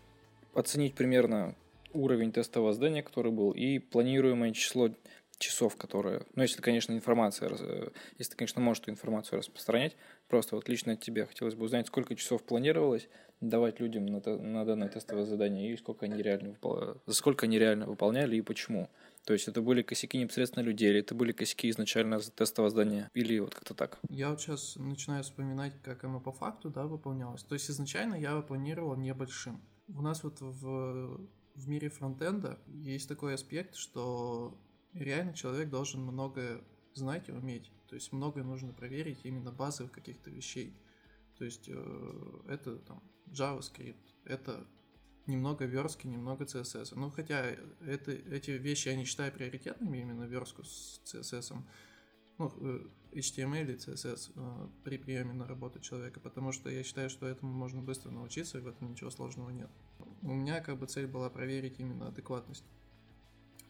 оценить примерно уровень тестового задания, который был, и планируемое число часов, которые... Ну, если, конечно, информация... э, Если ты, конечно, можешь эту информацию распространять. Просто вот лично от тебя хотелось бы узнать, сколько часов планировалось давать людям на, на данное тестовое задание и сколько они реально за сколько они реально выполняли и почему. То есть это были косяки непосредственно людей, или это были косяки изначально тестового задания, или вот как-то так. Я вот сейчас начинаю вспоминать, как оно по факту, да, выполнялось. То есть изначально я планировал небольшим. У нас вот в, в мире фронтенда есть такой аспект, что реально человек должен многое знать и уметь. То есть многое нужно проверить именно базовых каких-то вещей. То есть э, это там JavaScript, это немного верстки, немного CSS. Ну, хотя это, эти вещи я не считаю приоритетными, именно верстку с CSS. Ну, э, HTML и CSS э, при приеме на работу человека, потому что я считаю, что этому можно быстро научиться, и в этом ничего сложного нет. У меня как бы цель была проверить именно адекватность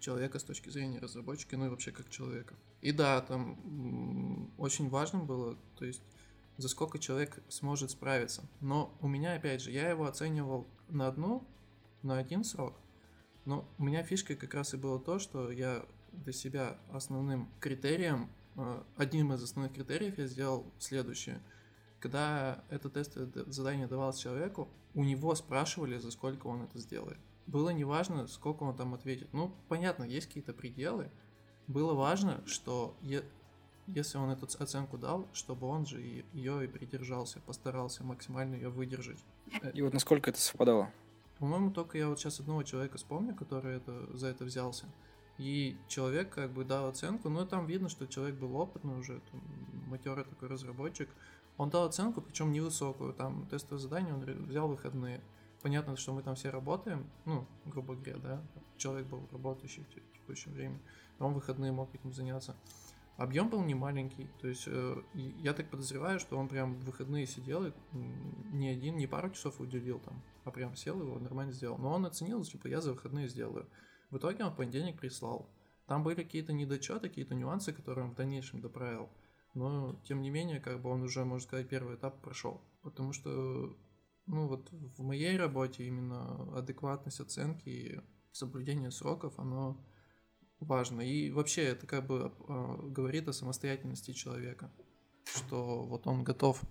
человека с точки зрения разработчика, ну и вообще как человека. И да, там очень важным было, то есть за сколько человек сможет справиться. Но у меня, опять же, я его оценивал на одну, на один срок. Но у меня фишкой как раз и было то, что я для себя основным критерием, э, одним из основных критериев я сделал следующее. Когда это тестовое задание давалось человеку, у него спрашивали, за сколько он это сделает. Было неважно, сколько он там ответит. Ну, понятно, есть какие-то пределы. Было важно, что е- если он эту оценку дал, чтобы он же ее и придержался, постарался максимально ее выдержать. И вот насколько это совпадало? По-моему, только я вот сейчас одного человека вспомню, который это, за это взялся. И человек как бы дал оценку, но там видно, что человек был опытный уже, там, матерый такой разработчик. Он дал оценку, причем невысокую, там тестовое задание он взял выходные. Понятно, что мы там все работаем, ну, грубо говоря, да, человек был работающий в те- текущее время, а он выходные мог этим заняться. Объем был не маленький, то есть э, я так подозреваю, что он прям в выходные сидел и не один, не пару часов уделил там, а прям сел его нормально сделал. Но он оценил, типа, я за выходные сделаю. В итоге он в понедельник прислал. Там были какие-то недочеты, какие-то нюансы, которые он в дальнейшем доправил. Но, тем не менее, как бы он уже, можно сказать, первый этап прошел. Потому что, ну вот в моей работе именно адекватность оценки и соблюдение сроков, оно важно. И вообще это как бы э, говорит о самостоятельности человека. Что вот он готов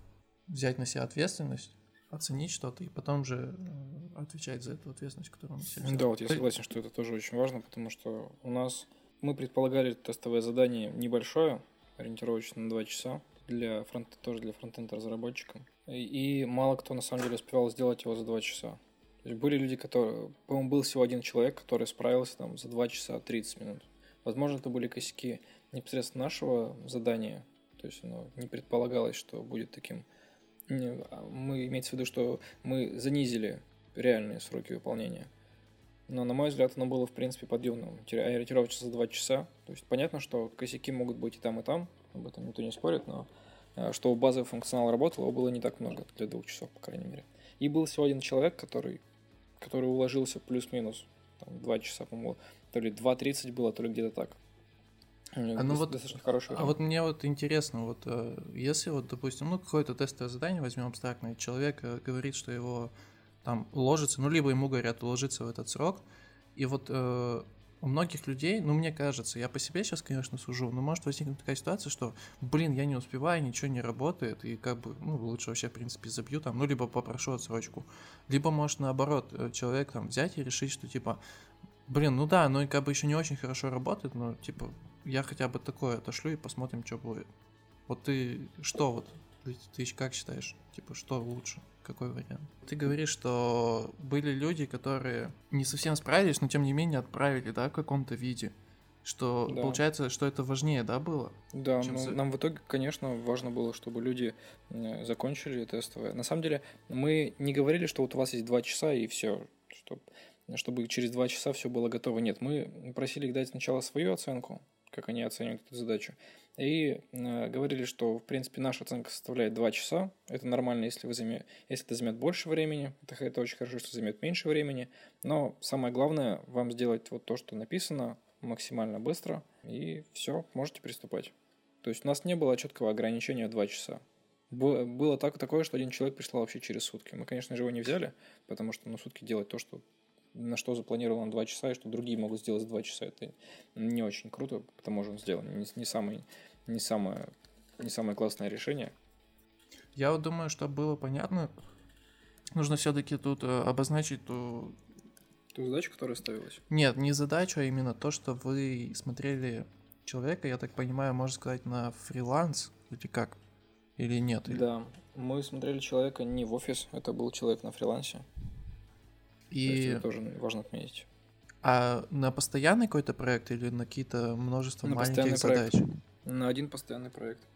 взять на себя ответственность, оценить что-то и потом же э, отвечать за эту ответственность, которую он на себя взял. Да, вот я согласен, что это тоже очень важно, потому что у нас мы предполагали тестовое задание небольшое, ориентировочно на 2 часа, для фронт, тоже для фронтенда разработчика. И, мало кто на самом деле успевал сделать его за 2 часа. То есть были люди, которые... По-моему, был всего один человек, который справился там за 2 часа 30 минут. Возможно, это были косяки непосредственно нашего задания. То есть оно не предполагалось, что будет таким. А Мы имеется в виду, что мы занизили реальные сроки выполнения. Но, на мой взгляд, оно было, в принципе, подъемным. Тире- Ориентировочно за 2 часа. То есть понятно, что косяки могут быть и там, и там. Об этом никто не спорит, но что базовый функционал работал, его было не так много для двух часов, по крайней мере. И был всего один человек, который, который уложился плюс-минус. Там 2 часа, по-моему, то ли 2.30 было, то ли где-то так. А ну вот- достаточно хороший А вот мне вот интересно, вот э, если вот, допустим, ну какое-то тестовое задание возьмем абстрактное, человек э, говорит, что его там уложится, ну либо ему говорят уложиться в этот срок, и вот э, у многих людей, ну мне кажется, я по себе сейчас, конечно, сужу, но может возникнуть такая ситуация, что, блин, я не успеваю, ничего не работает, и как бы, ну лучше вообще, в принципе, забью там, ну либо попрошу отсрочку, либо может наоборот э, человек там взять и решить, что типа, блин, ну да, но как бы еще не очень хорошо работает, но типа я хотя бы такое отошлю и посмотрим, что будет. Вот ты что вот, ты, ты как считаешь, типа, что лучше, какой вариант? Ты говоришь, что были люди, которые не совсем справились, но тем не менее отправили, да, в каком-то виде. Что Да. получается, что это важнее, да, было? Да, чем ну, нам в итоге, конечно, важно было, чтобы люди закончили тестовое. На самом деле, мы не говорили, что вот у вас есть два часа и все, чтоб, чтобы через два часа все было готово. Нет, мы просили их дать сначала свою оценку, как они оценивают эту задачу, и э, говорили, что, в принципе, наша оценка составляет два часа. Это нормально, если, вы займе... если это займет больше времени. Это, это очень хорошо, что займет меньше времени. Но самое главное, вам сделать вот то, что написано, максимально быстро, и все, можете приступать. То есть у нас не было четкого ограничения 2 часа. Было так, такое, что один человек прислал вообще через сутки. Мы, конечно же, его не взяли, потому что ну, сутки делать то, что на что запланировано 2 часа, и что другие могут сделать за 2 часа. Это не очень круто, к тому же он сделан. Не, не, самый, не, самое, не самое классное решение. Я вот думаю, что было понятно, нужно все-таки тут э, обозначить ту... Ту задачу, которая ставилась? Нет, не задачу, а именно то, что вы смотрели человека, я так понимаю, можно сказать, на фриланс или как? Или нет? Или- Да. Мы смотрели человека не в офис, это был человек на фрилансе. То есть И... это тоже важно отметить. А на постоянный какой-то проект или на какие-то множество На маленьких постоянный проект. задач? На один постоянный проект.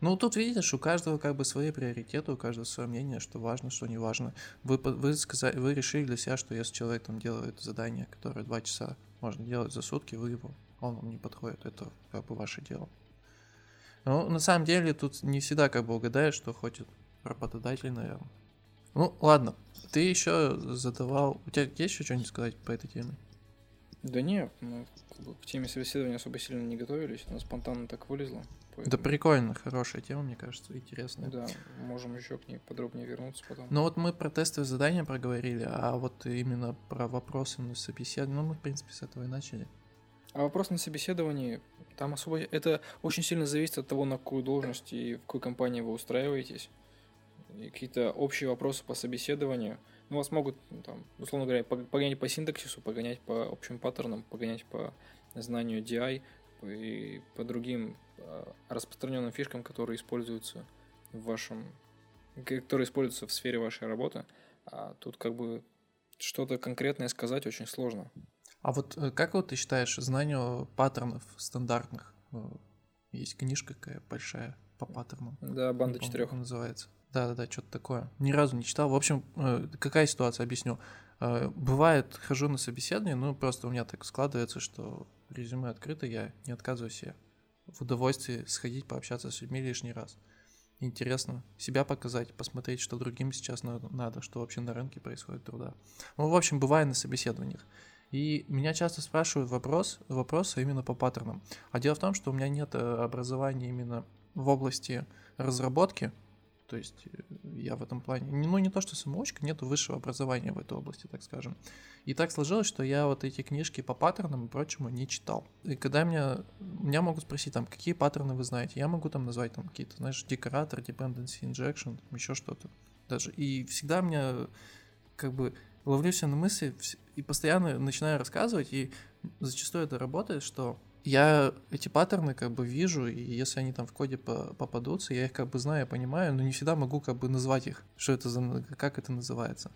Ну, тут видишь, у каждого как бы свои приоритеты, у каждого свое мнение, что важно, что не важно. Вы, вы, сказали, вы решили для себя, что если человек там делает задание, которое два часа можно делать за сутки, вы его, он вам не подходит, это как бы ваше дело. Ну, на самом деле, тут не всегда как бы угадаешь, что хочет работодатель, наверное. Ну, ладно, ты еще задавал... У тебя есть еще что-нибудь сказать по этой теме? Да не, мы к теме собеседования особо сильно не готовились, но спонтанно так вылезло. Да поэтому- прикольно, хорошая тема, мне кажется, интересная. Да, можем еще к ней подробнее вернуться потом. Ну вот мы про тестовые задания проговорили, а вот именно про вопросы на собеседование, ну мы в принципе с этого и начали. А вопрос на собеседовании, там особо... Это очень сильно зависит от того, на какую должность и в какой компании вы устраиваетесь. Какие-то общие вопросы по собеседованию. Ну, вас могут, ну, там, условно говоря, пог- погонять по синтаксису, погонять по общим паттернам, погонять по знанию DI и по другим э, распространенным фишкам, которые используются в вашем... которые используются в сфере вашей работы. А тут как бы что-то конкретное сказать очень сложно. А вот э, как вот ты считаешь знание паттернов стандартных? Э, Есть книжка какая большая по паттернам. Да, банда четырех. называется. Да-да-да, что-то такое. Ни разу не читал. В общем, э, какая ситуация, объясню. Э, Бывает, хожу на собеседование, ну, просто у меня так складывается, что резюме открыто, я не отказываю себе в удовольствии сходить, пообщаться с людьми лишний раз. Интересно себя показать, посмотреть, что другим сейчас надо, надо, что вообще на рынке происходит труда. Ну, в общем, бываю на собеседованиях. И меня часто спрашивают вопрос, вопросы именно по паттернам. А дело в том, что у меня нет э, образования именно в области разработки, то есть э, я в этом плане, не- ну не то что самоучка, нет высшего образования в этой области, так скажем. И так сложилось, что я вот эти книжки по паттернам и прочему не читал. И когда меня, меня могут спросить, там, какие паттерны вы знаете, я могу там назвать там какие-то, знаешь, декоратор, dependency injection, там, еще что-то. Даже. И всегда меня как бы ловлю себя на мысли и постоянно начинаю рассказывать, и зачастую это работает, что я эти паттерны как бы вижу, и если они там в коде по- попадутся, я их как бы знаю, понимаю, но не всегда могу как бы назвать их, что это за, как это называется.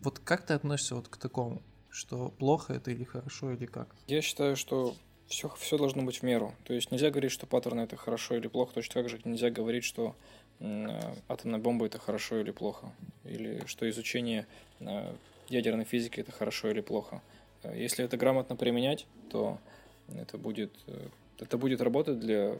Вот как ты относишься вот к такому, что плохо это или хорошо, или как? Я считаю, что все, все должно быть в меру. То есть нельзя говорить, что паттерны это хорошо или плохо, точно так же нельзя говорить, что атомная бомба это хорошо или плохо. Или что изучение э, ядерной физики это хорошо или плохо. Э, Если это грамотно применять, то это будет, э, это будет работать для,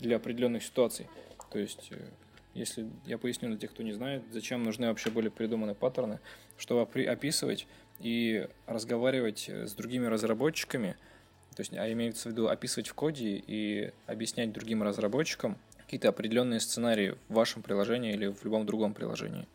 для определенных ситуаций. То есть, э, если я поясню для тех, кто не знает, зачем нужны вообще были придуманы паттерны, чтобы описывать и разговаривать э, с другими разработчиками, то есть, а имеется в виду описывать в коде и объяснять другим разработчикам какие-то определенные сценарии в вашем приложении или в любом другом приложении.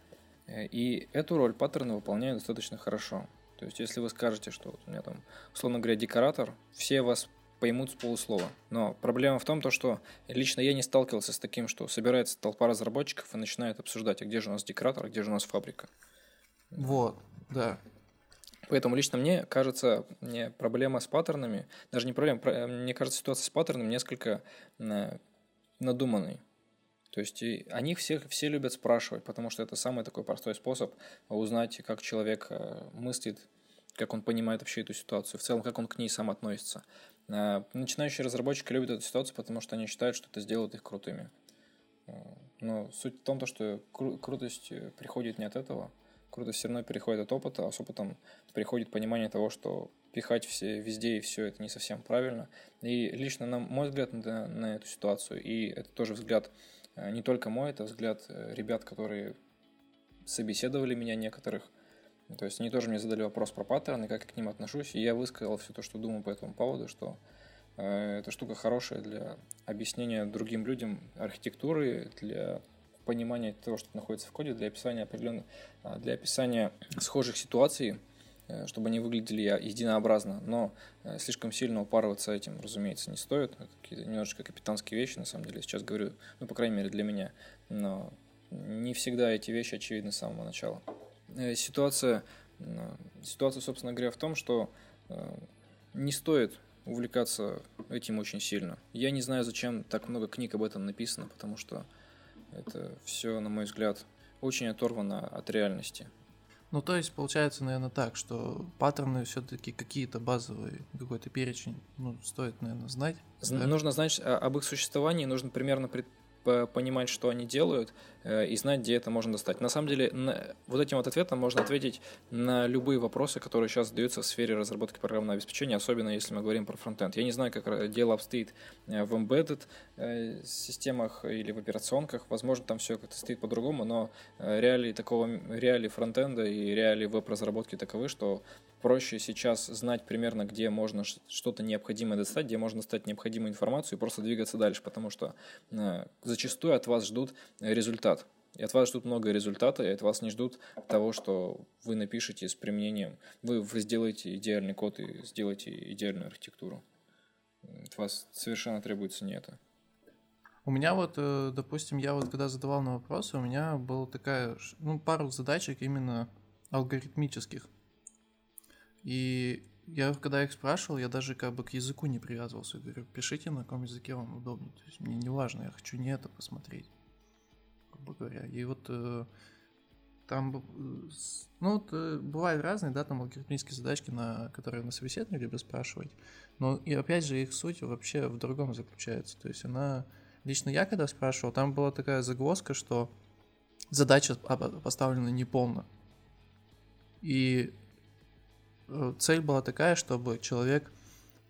И эту роль паттерны выполняют достаточно хорошо. То есть, если вы скажете, что вот у меня там, условно говоря, декоратор, все вас поймут с полуслова. Но проблема в том, то, что лично я не сталкивался с таким, что собирается толпа разработчиков и начинает обсуждать, а где же у нас декоратор, а где же у нас фабрика. Вот, да. Поэтому лично мне кажется, мне проблема с паттернами, даже не проблема, про- мне кажется, ситуация с паттерном несколько э, надуманной. То есть и они все, все любят спрашивать, потому что это самый такой простой способ узнать, как человек э, мыслит, как он понимает вообще эту ситуацию, в целом, как он к ней сам относится. Э, Начинающие разработчики любят эту ситуацию, потому что они считают, что это сделает их крутыми. Э, Но суть в том, то, что кру- крутость приходит не от этого, крутость все равно переходит от опыта, а с опытом приходит понимание того, что пихать все везде и все это не совсем правильно. И лично на мой взгляд на, на эту ситуацию, и это тоже взгляд не только мой, это взгляд э, ребят, которые собеседовали меня некоторых. То есть они тоже мне задали вопрос про паттерны, как я к ним отношусь, и я высказал все то, что думаю по этому поводу, что э, эта штука хорошая для объяснения другим людям архитектуры, для понимания того, что находится в коде, для описания определенных, а, для описания схожих ситуаций э, чтобы они выглядели единообразно, но э, слишком сильно упарываться этим, разумеется, не стоит. Какие-то немножечко капитанские вещи, на самом деле, сейчас говорю, ну, по крайней мере, для меня. Но не всегда эти вещи очевидны с самого начала. Э, Ситуация, э, ситуация, собственно говоря, в том, что э, не стоит увлекаться этим очень сильно. Я не знаю, зачем так много книг об этом написано, потому что это все, на мой взгляд, очень оторвано от реальности. Ну, то есть, получается, наверное, так, что паттерны все-таки какие-то базовые, какой-то перечень, ну, стоит, наверное, знать. Нужно знать а, об их существовании, нужно примерно пред- по- понимать, что они делают, и знать, где это можно достать. На самом деле, на- вот этим вот ответом можно ответить на любые вопросы, которые сейчас задаются в сфере разработки программного обеспечения, особенно если мы говорим про фронтенд. Я не знаю, как дело обстоит э, в embedded э, системах или в операционках. Возможно, там все как-то стоит по-другому, но э, реалии такого реалии фронтенда и реалии веб-разработки таковы, что проще сейчас знать примерно, где можно что-то необходимое достать, где можно достать необходимую информацию и просто двигаться дальше, потому что э, зачастую от вас ждут э, результат. И от вас ждут много результата, и от вас не ждут того, что вы напишете с применением. Вы, вы сделаете идеальный код и сделаете идеальную архитектуру. От вас совершенно требуется не это. У меня вот, э, допустим, я вот когда задавал на вопросы, у меня была такая, ну, пару задачек именно алгоритмических. И я когда их спрашивал, я даже как бы к языку не привязывался. Я говорю, пишите на каком языке вам удобно. То есть мне не важно, я хочу не это посмотреть, грубо говоря. И вот э, там, с- ну, вот, э, бывают разные, да, там алгоритмические задачки, на которые на собеседовании любят спрашивать. Но и опять же их суть вообще в другом заключается. То есть она, лично я когда спрашивал, там была такая загвоздка, что задача поставлена неполно. И э, цель была такая, чтобы человек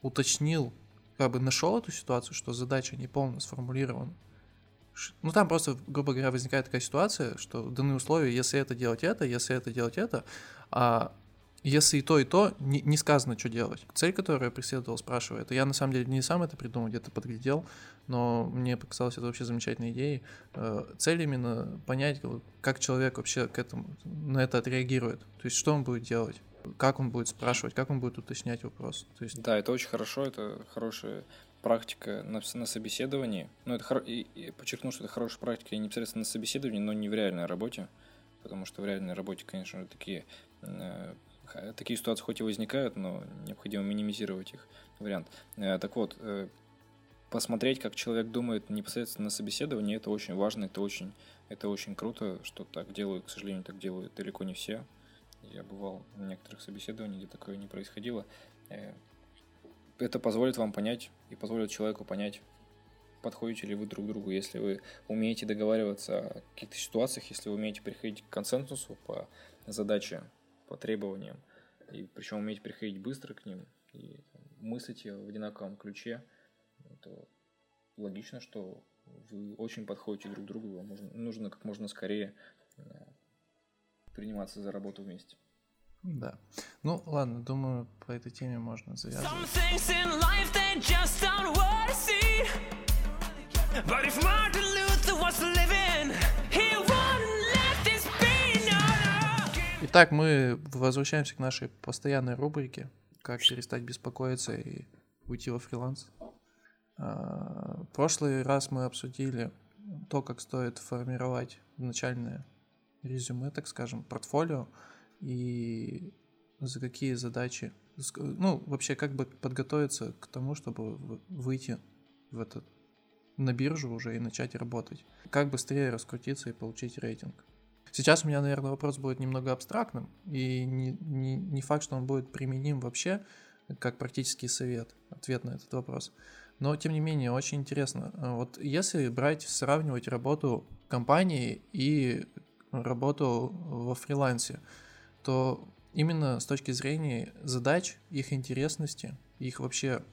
уточнил, как бы нашел эту ситуацию, что задача неполно сформулирована. Ну, там просто, грубо говоря, возникает такая ситуация, что даны условия, если это делать это, если это делать это, а если и то, и то, не, не сказано, что делать. Цель, которую я преследовал, спрашиваю, это я на самом деле не сам это придумал, где-то подглядел, но мне показалось это вообще замечательной идеей. Э, Цель именно понять, как человек вообще к этому, на это отреагирует. То есть, что он будет делать, как он будет спрашивать, как он будет уточнять вопрос. То есть, Да, это очень хорошо, это хорошая практика на, на собеседовании. Ну, это хоро- и, и подчеркну, что это хорошая практика непосредственно на собеседовании, но не в реальной работе. Потому что в реальной работе, конечно же, такие, э, такие ситуации хоть и возникают, но необходимо минимизировать их вариант. Э, так вот, э, посмотреть, как человек думает непосредственно на собеседовании, это очень важно, это очень, это очень круто, что так делают, к сожалению, так делают далеко не все. Я бывал на некоторых собеседованиях, где такое не происходило. Э, Это позволит вам понять и позволит человеку понять, подходите ли вы друг другу, если вы умеете договариваться о каких-то ситуациях, если вы умеете приходить к консенсусу по задаче, по требованиям, и причем умеете приходить быстро к ним и мыслите в одинаковом ключе, то логично, что вы очень подходите друг другу, вам можно- нужно как можно скорее э, приниматься за работу вместе. да. Ну, ладно, думаю, по этой теме можно завязывать. Итак, мы возвращаемся к нашей постоянной рубрике «Как перестать беспокоиться и уйти во фриланс». А, В прошлый раз мы обсудили то, как стоит формировать начальное резюме, так скажем, портфолио, и за какие задачи, ну, вообще, как бы подготовиться к тому, чтобы выйти в этот, на биржу уже и начать работать. Как быстрее раскрутиться и получить рейтинг. Сейчас у меня, наверное, вопрос будет немного абстрактным, и не, не, не факт, что он будет применим вообще, как практический совет, ответ на этот вопрос. Но, тем не менее, очень интересно. Вот если брать, сравнивать работу компании и работу во фрилансе, то именно с точки зрения задач, их интересности, их вообще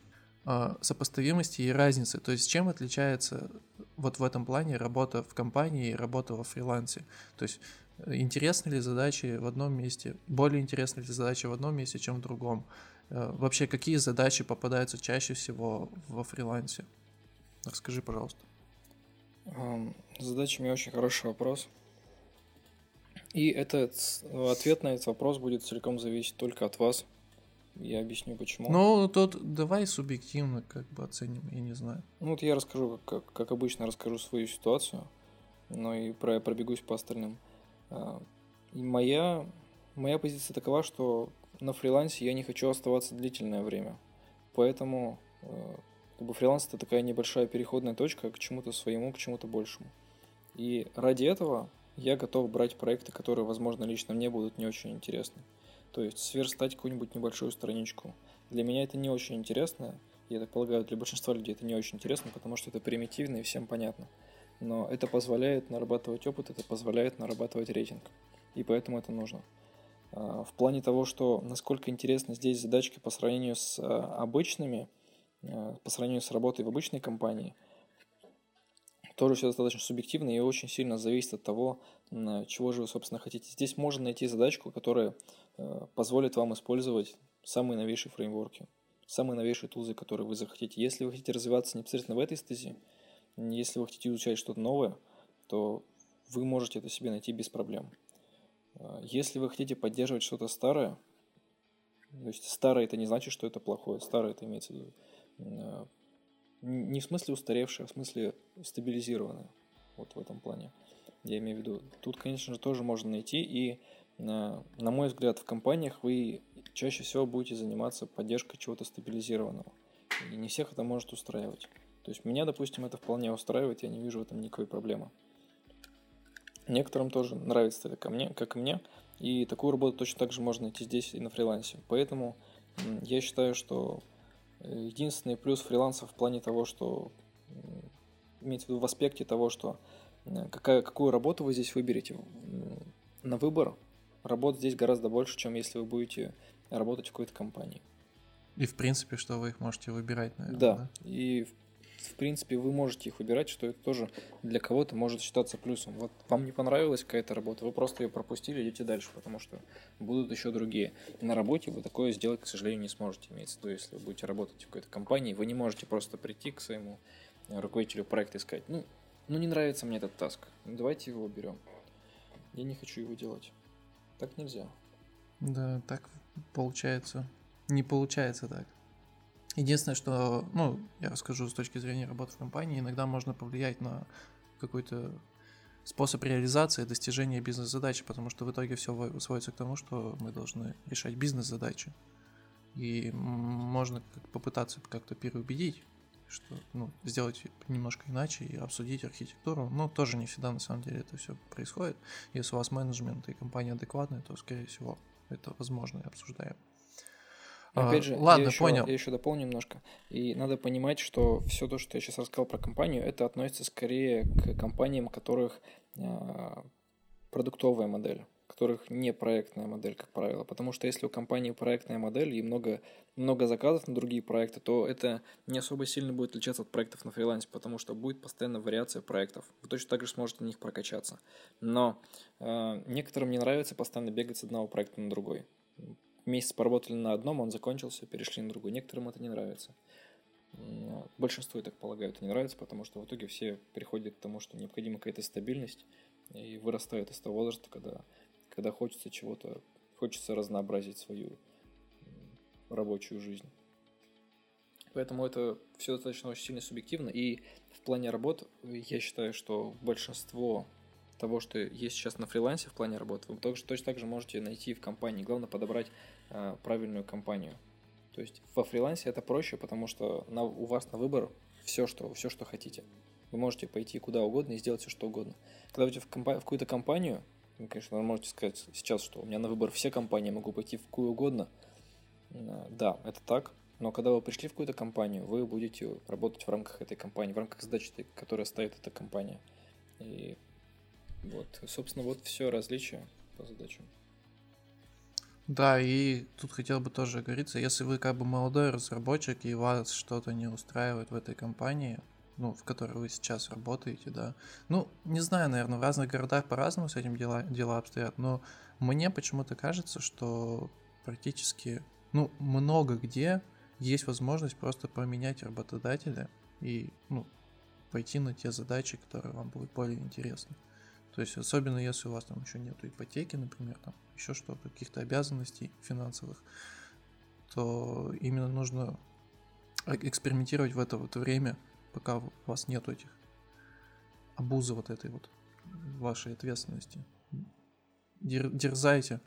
а, сопоставимости и разницы. То есть чем отличается вот в этом плане работа в компании и работа во фрилансе. То есть э, интересны ли задачи в одном месте, более интересны ли задачи в одном месте, чем в другом. Э, Вообще, какие задачи попадаются чаще всего во фрилансе? Расскажи, пожалуйста. С задачами очень хороший вопрос. И этот ответ на этот вопрос будет целиком зависеть только от вас. Я объясню почему. Ну, тут давай субъективно как бы оценим, я не знаю. Ну вот я расскажу, как, как, как обычно расскажу свою ситуацию, но и про, пробегусь по остальным. А, И моя, моя позиция такова, что на фрилансе я не хочу оставаться длительное время. Поэтому э, как бы фриланс это такая небольшая переходная точка к чему-то своему, к чему-то большему. И ради этого я готов брать проекты, которые, возможно, лично мне будут не очень интересны. То есть сверстать какую-нибудь небольшую страничку. Для меня это не очень интересно. Я так полагаю, для большинства людей это не очень интересно, потому что это примитивно и всем понятно. Но это позволяет нарабатывать опыт, это позволяет нарабатывать рейтинг. И поэтому это нужно. А, В плане того, что насколько интересны здесь задачки по сравнению с а, обычными, а, по сравнению с работой в обычной компании, тоже все достаточно субъективно и очень сильно зависит от того, чего же вы, собственно, хотите. Здесь можно найти задачку, которая э, позволит вам использовать самые новейшие фреймворки, самые новейшие тулзы, которые вы захотите. Если вы хотите развиваться непосредственно в этой стезе, м, если вы хотите изучать что-то новое, то вы можете это себе найти без проблем. Э, Если вы хотите поддерживать что-то старое, то есть старое это не значит, что это плохое. Старое это имеется в виду э, не в смысле устаревшее, а в смысле стабилизированное. Вот в этом плане. Я имею в виду. Тут, конечно же, тоже можно найти. И, э, на мой взгляд, в компаниях вы чаще всего будете заниматься поддержкой чего-то стабилизированного. И не всех это может устраивать. То есть меня, допустим, это вполне устраивает, я не вижу в этом никакой проблемы. Некоторым тоже нравится это ко мне, как и мне. И такую работу точно так же можно найти здесь и на фрилансе. Поэтому я считаю, что единственный плюс фриланса в плане того, что м, имеется в виду в аспекте того, что э, какая, какую работу вы здесь выберете. На выбор работ здесь гораздо больше, чем если вы будете работать в какой-то компании. И в принципе, что вы их можете выбирать, наверное. Да, и в, принципе вы можете их выбирать, что это тоже для кого-то может считаться плюсом. Вот вам не понравилась какая-то работа, вы просто ее пропустили, идите дальше, потому что будут еще другие. На работе вы такое сделать, к сожалению, не сможете. Имеется в виду, если вы будете работать в какой-то компании, вы не можете просто прийти к своему э, руководителю проекта и сказать, ну, ну не нравится мне этот таск, ну, давайте его уберем. Я не хочу его делать. Так нельзя. Да, так получается. Не получается так. Единственное, что, ну, я расскажу с точки зрения работы в компании, иногда можно повлиять на какой-то способ реализации, достижения бизнес-задачи, потому что в итоге все сводится к тому, что мы должны решать бизнес-задачи. И можно попытаться как-то переубедить, что, ну, сделать немножко иначе и обсудить архитектуру. Но тоже не всегда на самом деле это все происходит. Если у вас менеджмент и компания адекватная, то, скорее всего, это возможно и обсуждаем. А, Опять же, ладно, я еще, понял. Я еще дополню немножко. И надо понимать, что все то, что я сейчас рассказал про компанию, это относится скорее к компаниям, которых а, продуктовая модель, которых не проектная модель, как правило. Потому что если у компании проектная модель и много, много заказов на другие проекты, то это не особо сильно будет отличаться от проектов на фрилансе, потому что будет постоянно вариация проектов. Вы точно так же сможете на них прокачаться. Но а, некоторым не нравится постоянно бегать с одного проекта на другой месяц поработали на одном, он закончился, перешли на другой. Некоторым это не нравится. Большинству, я так полагаю, это не нравится, потому что в итоге все приходят к тому, что необходима какая-то стабильность и вырастают из того возраста, когда, когда хочется чего-то, хочется разнообразить свою рабочую жизнь. Поэтому это все достаточно очень сильно субъективно. И в плане работ э, я считаю, что большинство того, что есть сейчас на фрилансе в плане работы, вы тоже, точно так же можете найти в компании. Главное подобрать э, правильную компанию. То есть во фрилансе это проще, потому что на, у вас на выбор все что, все, что хотите. Вы можете пойти куда угодно и сделать все, что угодно. Когда вы идете в, компа- в какую-то компанию, ну, конечно, вы можете сказать сейчас, что у меня на выбор все компании, могу пойти в какую угодно. Да, это так. Но когда вы пришли в какую-то компанию, вы будете работать в рамках этой компании, в рамках задач, этой- которая ставит эта компания. И вот, собственно, вот все различие по задачам. Да, и тут хотел бы тоже говориться, если вы как бы молодой разработчик и вас что-то не устраивает в этой компании, ну, в которой вы сейчас работаете, да. Ну, не знаю, наверное, в разных городах по-разному с этим дела, дела обстоят, но мне почему-то кажется, что практически, ну, много где есть возможность просто поменять работодателя и, ну, пойти на те задачи, которые вам будут более интересны. То есть особенно если у вас там еще нету ипотеки, например, там еще что, каких-то обязанностей финансовых, то именно нужно э- экспериментировать в это вот время, пока у вас нету этих обузы вот этой вот вашей ответственности. Дер- дерзайте.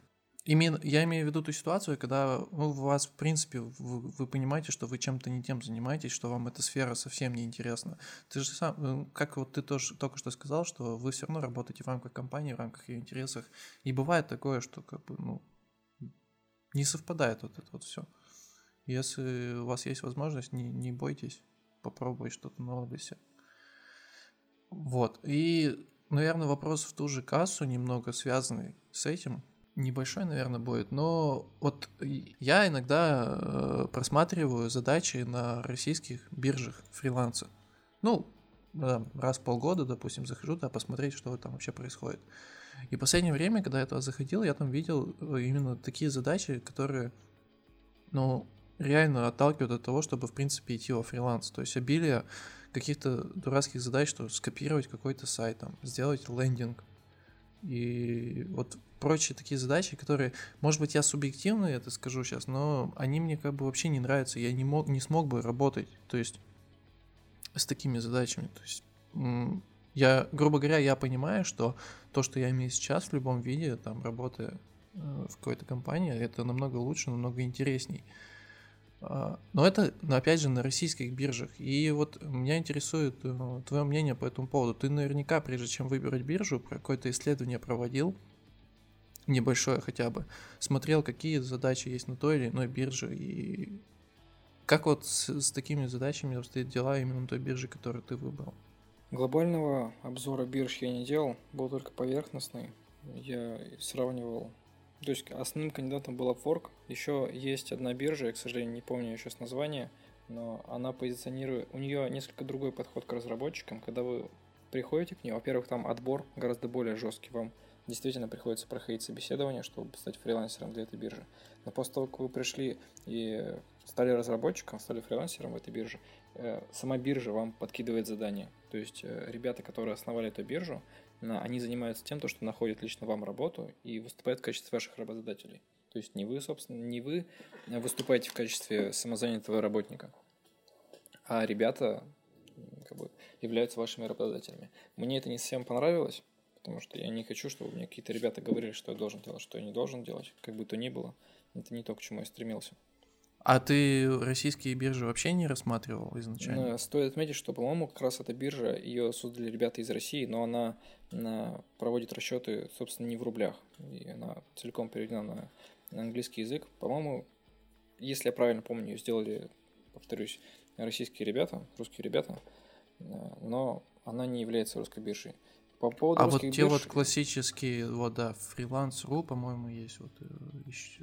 Я имею в виду ту ситуацию, когда ну, у вас, в принципе, вы, вы понимаете, что вы чем-то не тем занимаетесь, что вам эта сфера совсем не интересна. Ты же сам, э, как вот ты тоже только что сказал, что вы все равно работаете в рамках компании, в рамках ее интересов. И бывает такое, что как бы, ну, не совпадает вот это вот все. Если у вас есть возможность, не, не бойтесь, попробовать что-то новое для себя. Вот. И, наверное, вопрос в ту же кассу, немного связанный с этим. Небольшой, наверное, будет, но вот я иногда э, просматриваю задачи на российских биржах фриланса. Ну, раз в полгода, допустим, захожу, да, посмотреть, что там вообще происходит. И в последнее время, когда я туда заходил, я там видел э, именно такие задачи, которые, ну, реально отталкивают от того, чтобы, в принципе, идти во фриланс. То есть обилие каких-то дурацких задач, что скопировать какой-то сайт, там, сделать лендинг. И вот прочие такие задачи, которые, может быть, я субъективно это скажу сейчас, но они мне как бы вообще не нравятся. Я не, мог, не смог бы работать, то есть с такими задачами. То есть я, грубо говоря, я понимаю, что то, что я имею сейчас в любом виде, там, работая э, в какой-то компании, это намного лучше, намного интересней. А, Но это, ну, опять же, на российских биржах. И вот меня интересует э, твое мнение по этому поводу. Ты наверняка, прежде чем выбирать биржу, какое-то исследование проводил, небольшое хотя бы, смотрел, какие задачи есть на той или иной бирже, и как вот с, с такими задачами обстоят дела именно на той бирже, которую ты выбрал. Глобального обзора бирж я не делал, был только поверхностный. Я сравнивал. То есть основным кандидатом был Upwork. Еще есть одна биржа, я, к сожалению, не помню сейчас название, но она позиционирует... У нее несколько другой подход к разработчикам. Когда вы приходите к ней, во-первых, там отбор гораздо более жесткий. Вам действительно приходится проходить собеседование, чтобы стать фрилансером для этой биржи. Но после того, как вы пришли и стали разработчиком, стали фрилансером в этой бирже, э, сама биржа вам подкидывает задания. То есть э, ребята, которые основали эту биржу, они занимаются тем, то, что находят лично вам работу и выступают в качестве ваших работодателей. То есть не вы, собственно, не вы э, выступаете в качестве самозанятого работника, а ребята как бы, являются вашими работодателями. Мне это не совсем понравилось, потому что я не хочу, чтобы мне какие-то ребята говорили, что я должен делать, что я не должен делать, как бы то ни было. Это не то, к чему я стремился. А ты российские биржи вообще не рассматривал изначально? Но стоит отметить, что, по-моему, как раз эта биржа, ее создали ребята из России, но она, она проводит расчеты, собственно, не в рублях. И она целиком переведена на, на английский язык. По-моему, если я правильно помню, ее сделали, повторюсь, российские ребята, русские ребята, э, но она не является русской биржей. По поводу А вот те бирж- вот классические, вот да, фриланс.ру, по-моему, есть, вот э,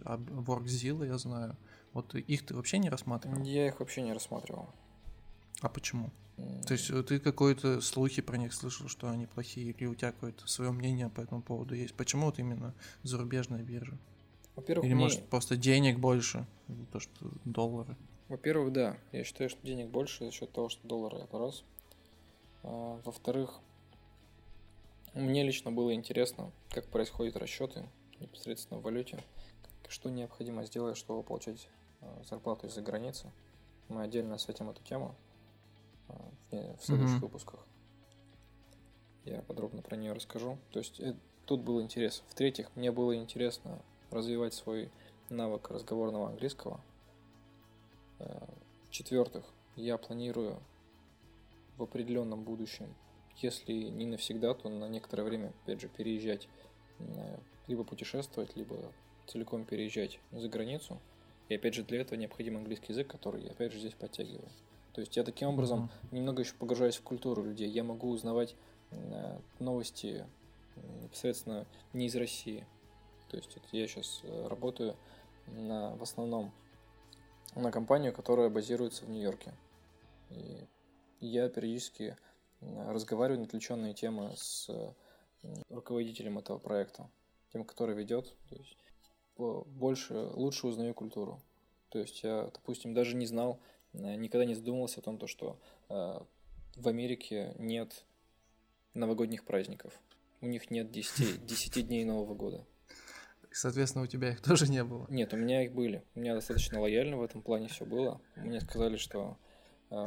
а WorkZilla, я знаю. Вот их ты вообще не рассматривал? Я их вообще не рассматривал. А почему? То есть э, ты какой-то слухи про них слышал, что они плохие, или у тебя какое-то свое мнение по этому поводу есть? Почему вот именно зарубежная биржа? Во-первых, Или мне- может просто денег больше, того, что доллары? Во-первых, да, я считаю, что денег больше за счет того, что доллары это раз. А, во-вторых, мне лично было интересно, как происходят расчеты непосредственно в валюте, что необходимо сделать, чтобы получать зарплату из-за границы. Мы отдельно осветим эту тему а, в, следующих Мгм. выпусках. Я подробно про нее расскажу. То есть э, тут был интерес. В-третьих, мне было интересно развивать свой навык разговорного английского. Э, В-четвертых, я планирую в определенном будущем, если не навсегда, то на некоторое время, опять же, переезжать, э, либо путешествовать, либо целиком переезжать за границу. И опять же, для этого необходим английский язык, который я опять же здесь подтягиваю. То есть я таким образом Мгм. немного еще погружаюсь в культуру людей. Я могу узнавать э, новости э, непосредственно не из России. То есть это я сейчас работаю на, в основном на компанию, которая базируется в Нью-Йорке. И я периодически э, разговариваю на отвлеченные темы с э, руководителем этого проекта, тем, который ведет. То есть больше, лучше узнаю культуру. То есть я, допустим, даже не знал, э, никогда не задумывался о том, то, что э, в Америке нет новогодних праздников. У У них нет 10, 10 [LAUGHS] дней Нового года. Соответственно, у тебя их тоже не было. Нет, у меня их были. У меня достаточно лояльно в этом плане все было. Мне сказали, что э,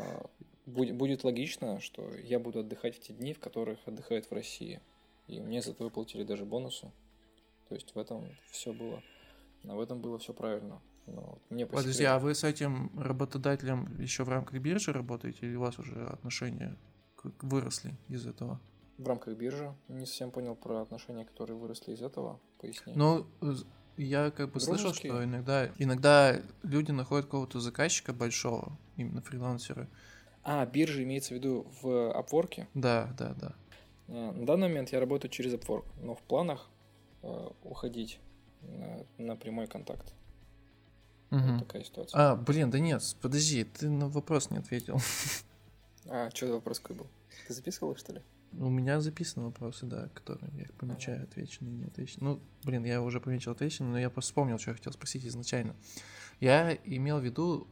будет, будет логично, что я буду отдыхать в те дни, в которых отдыхают в России. И мне за это выплатили даже бонусы. То есть в этом все было. А В этом было все правильно. Но вот мне по Подожди, секрету- а вы с этим работодателем еще в рамках биржи работаете, или у вас уже отношения выросли из этого? в рамках биржи не совсем понял про отношения, которые выросли из этого. Поясни. Ну, я как бы слышал, Дружеские? что иногда, иногда люди находят какого-то заказчика большого, именно фрилансеры. А, биржа имеется в виду в Upwork. Да, да, да. Э, На данный момент я работаю через Upwork, но в планах э, уходить на, на прямой контакт. Мгм. Вот такая ситуация. А, блин, да нет, подожди, ты на вопрос не ответил. [LAUGHS] А, что за вопрос какой был? Ты записывал их, что ли? У меня записаны вопросы, да, которые я помечаю, отвечены, не отвечены. Ну, блин, я уже пометил отвечены, но я просто вспомнил, что я хотел спросить изначально. Я имел в виду,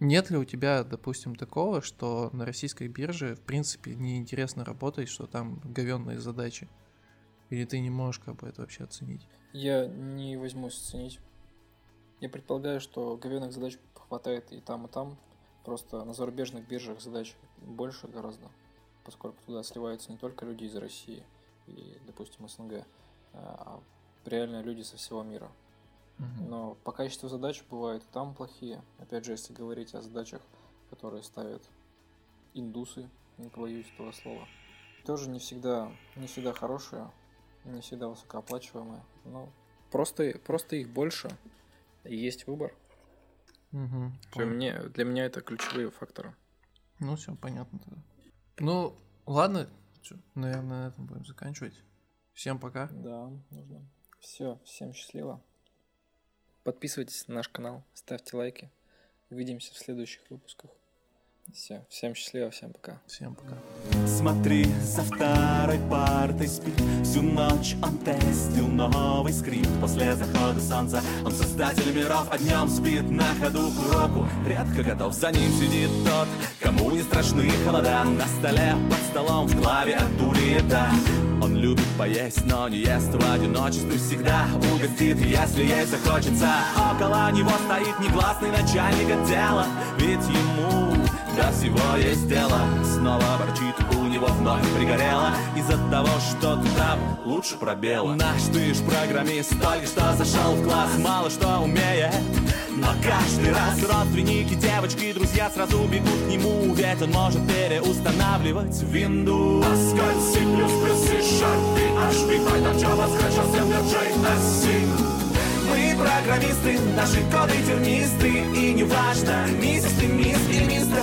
нет ли у тебя, допустим, такого, что на российской бирже, в принципе, неинтересно работать, что там говенные задачи? Или ты не можешь как бы это вообще оценить? Я не возьмусь оценить. Я предполагаю, что говенных задач хватает и там, и там. Просто на зарубежных биржах задач больше гораздо, поскольку туда сливаются не только люди из России и, допустим, СНГ, а реально люди со всего мира. Но по качеству задач бывают и там плохие. Опять же, если говорить о задачах, которые ставят индусы, не побоюсь этого слова. Тоже не всегда, не всегда хорошие, не всегда высокооплачиваемые. Но просто, просто их больше. Есть выбор. Мгм, Для меня, для меня это ключевые факторы. Ну, все, понятно тогда. Ну, ладно, чё, наверное, на этом будем заканчивать. Всем пока. Да, нужно. Все, всем счастливо. Подписывайтесь на наш канал, ставьте лайки. Увидимся в следующих выпусках. Все, всем счастливо, всем пока. Всем пока. Смотри, за второй партой спит. Всю ночь он тестил новый скрипт. После захода солнца Он создатель миров, а днем спит. На ходу к уроку Редко готов, за ним сидит тот Кому не страшны холода. На столе, под столом, в клавиатуре еда Он любит поесть, но не ест в одиночестве Всегда. Угостит, если ей захочется. Около него стоит негласный начальник отдела. Ведь ему до всего есть дело. Снова ворчит, у него вновь пригорело. Из-за того, что ты там лучше пробела Наш ты ж программист, только что зашел в класс? Мало что умеет, но каждый раз Родственники, девочки, друзья сразу бегут к нему. Ведь он может переустанавливать Windows Pascal, C++, C-Sharp, PHP, Python, Java, Scratch, Assembler, JS, мы программисты, наши коды тернисты. И неважно, миссис ты, мисс или мистер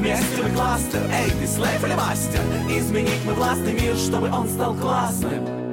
Вместе мы кластер, эй, ты слейв или мастер? Изменить мы властный мир, чтобы он стал классным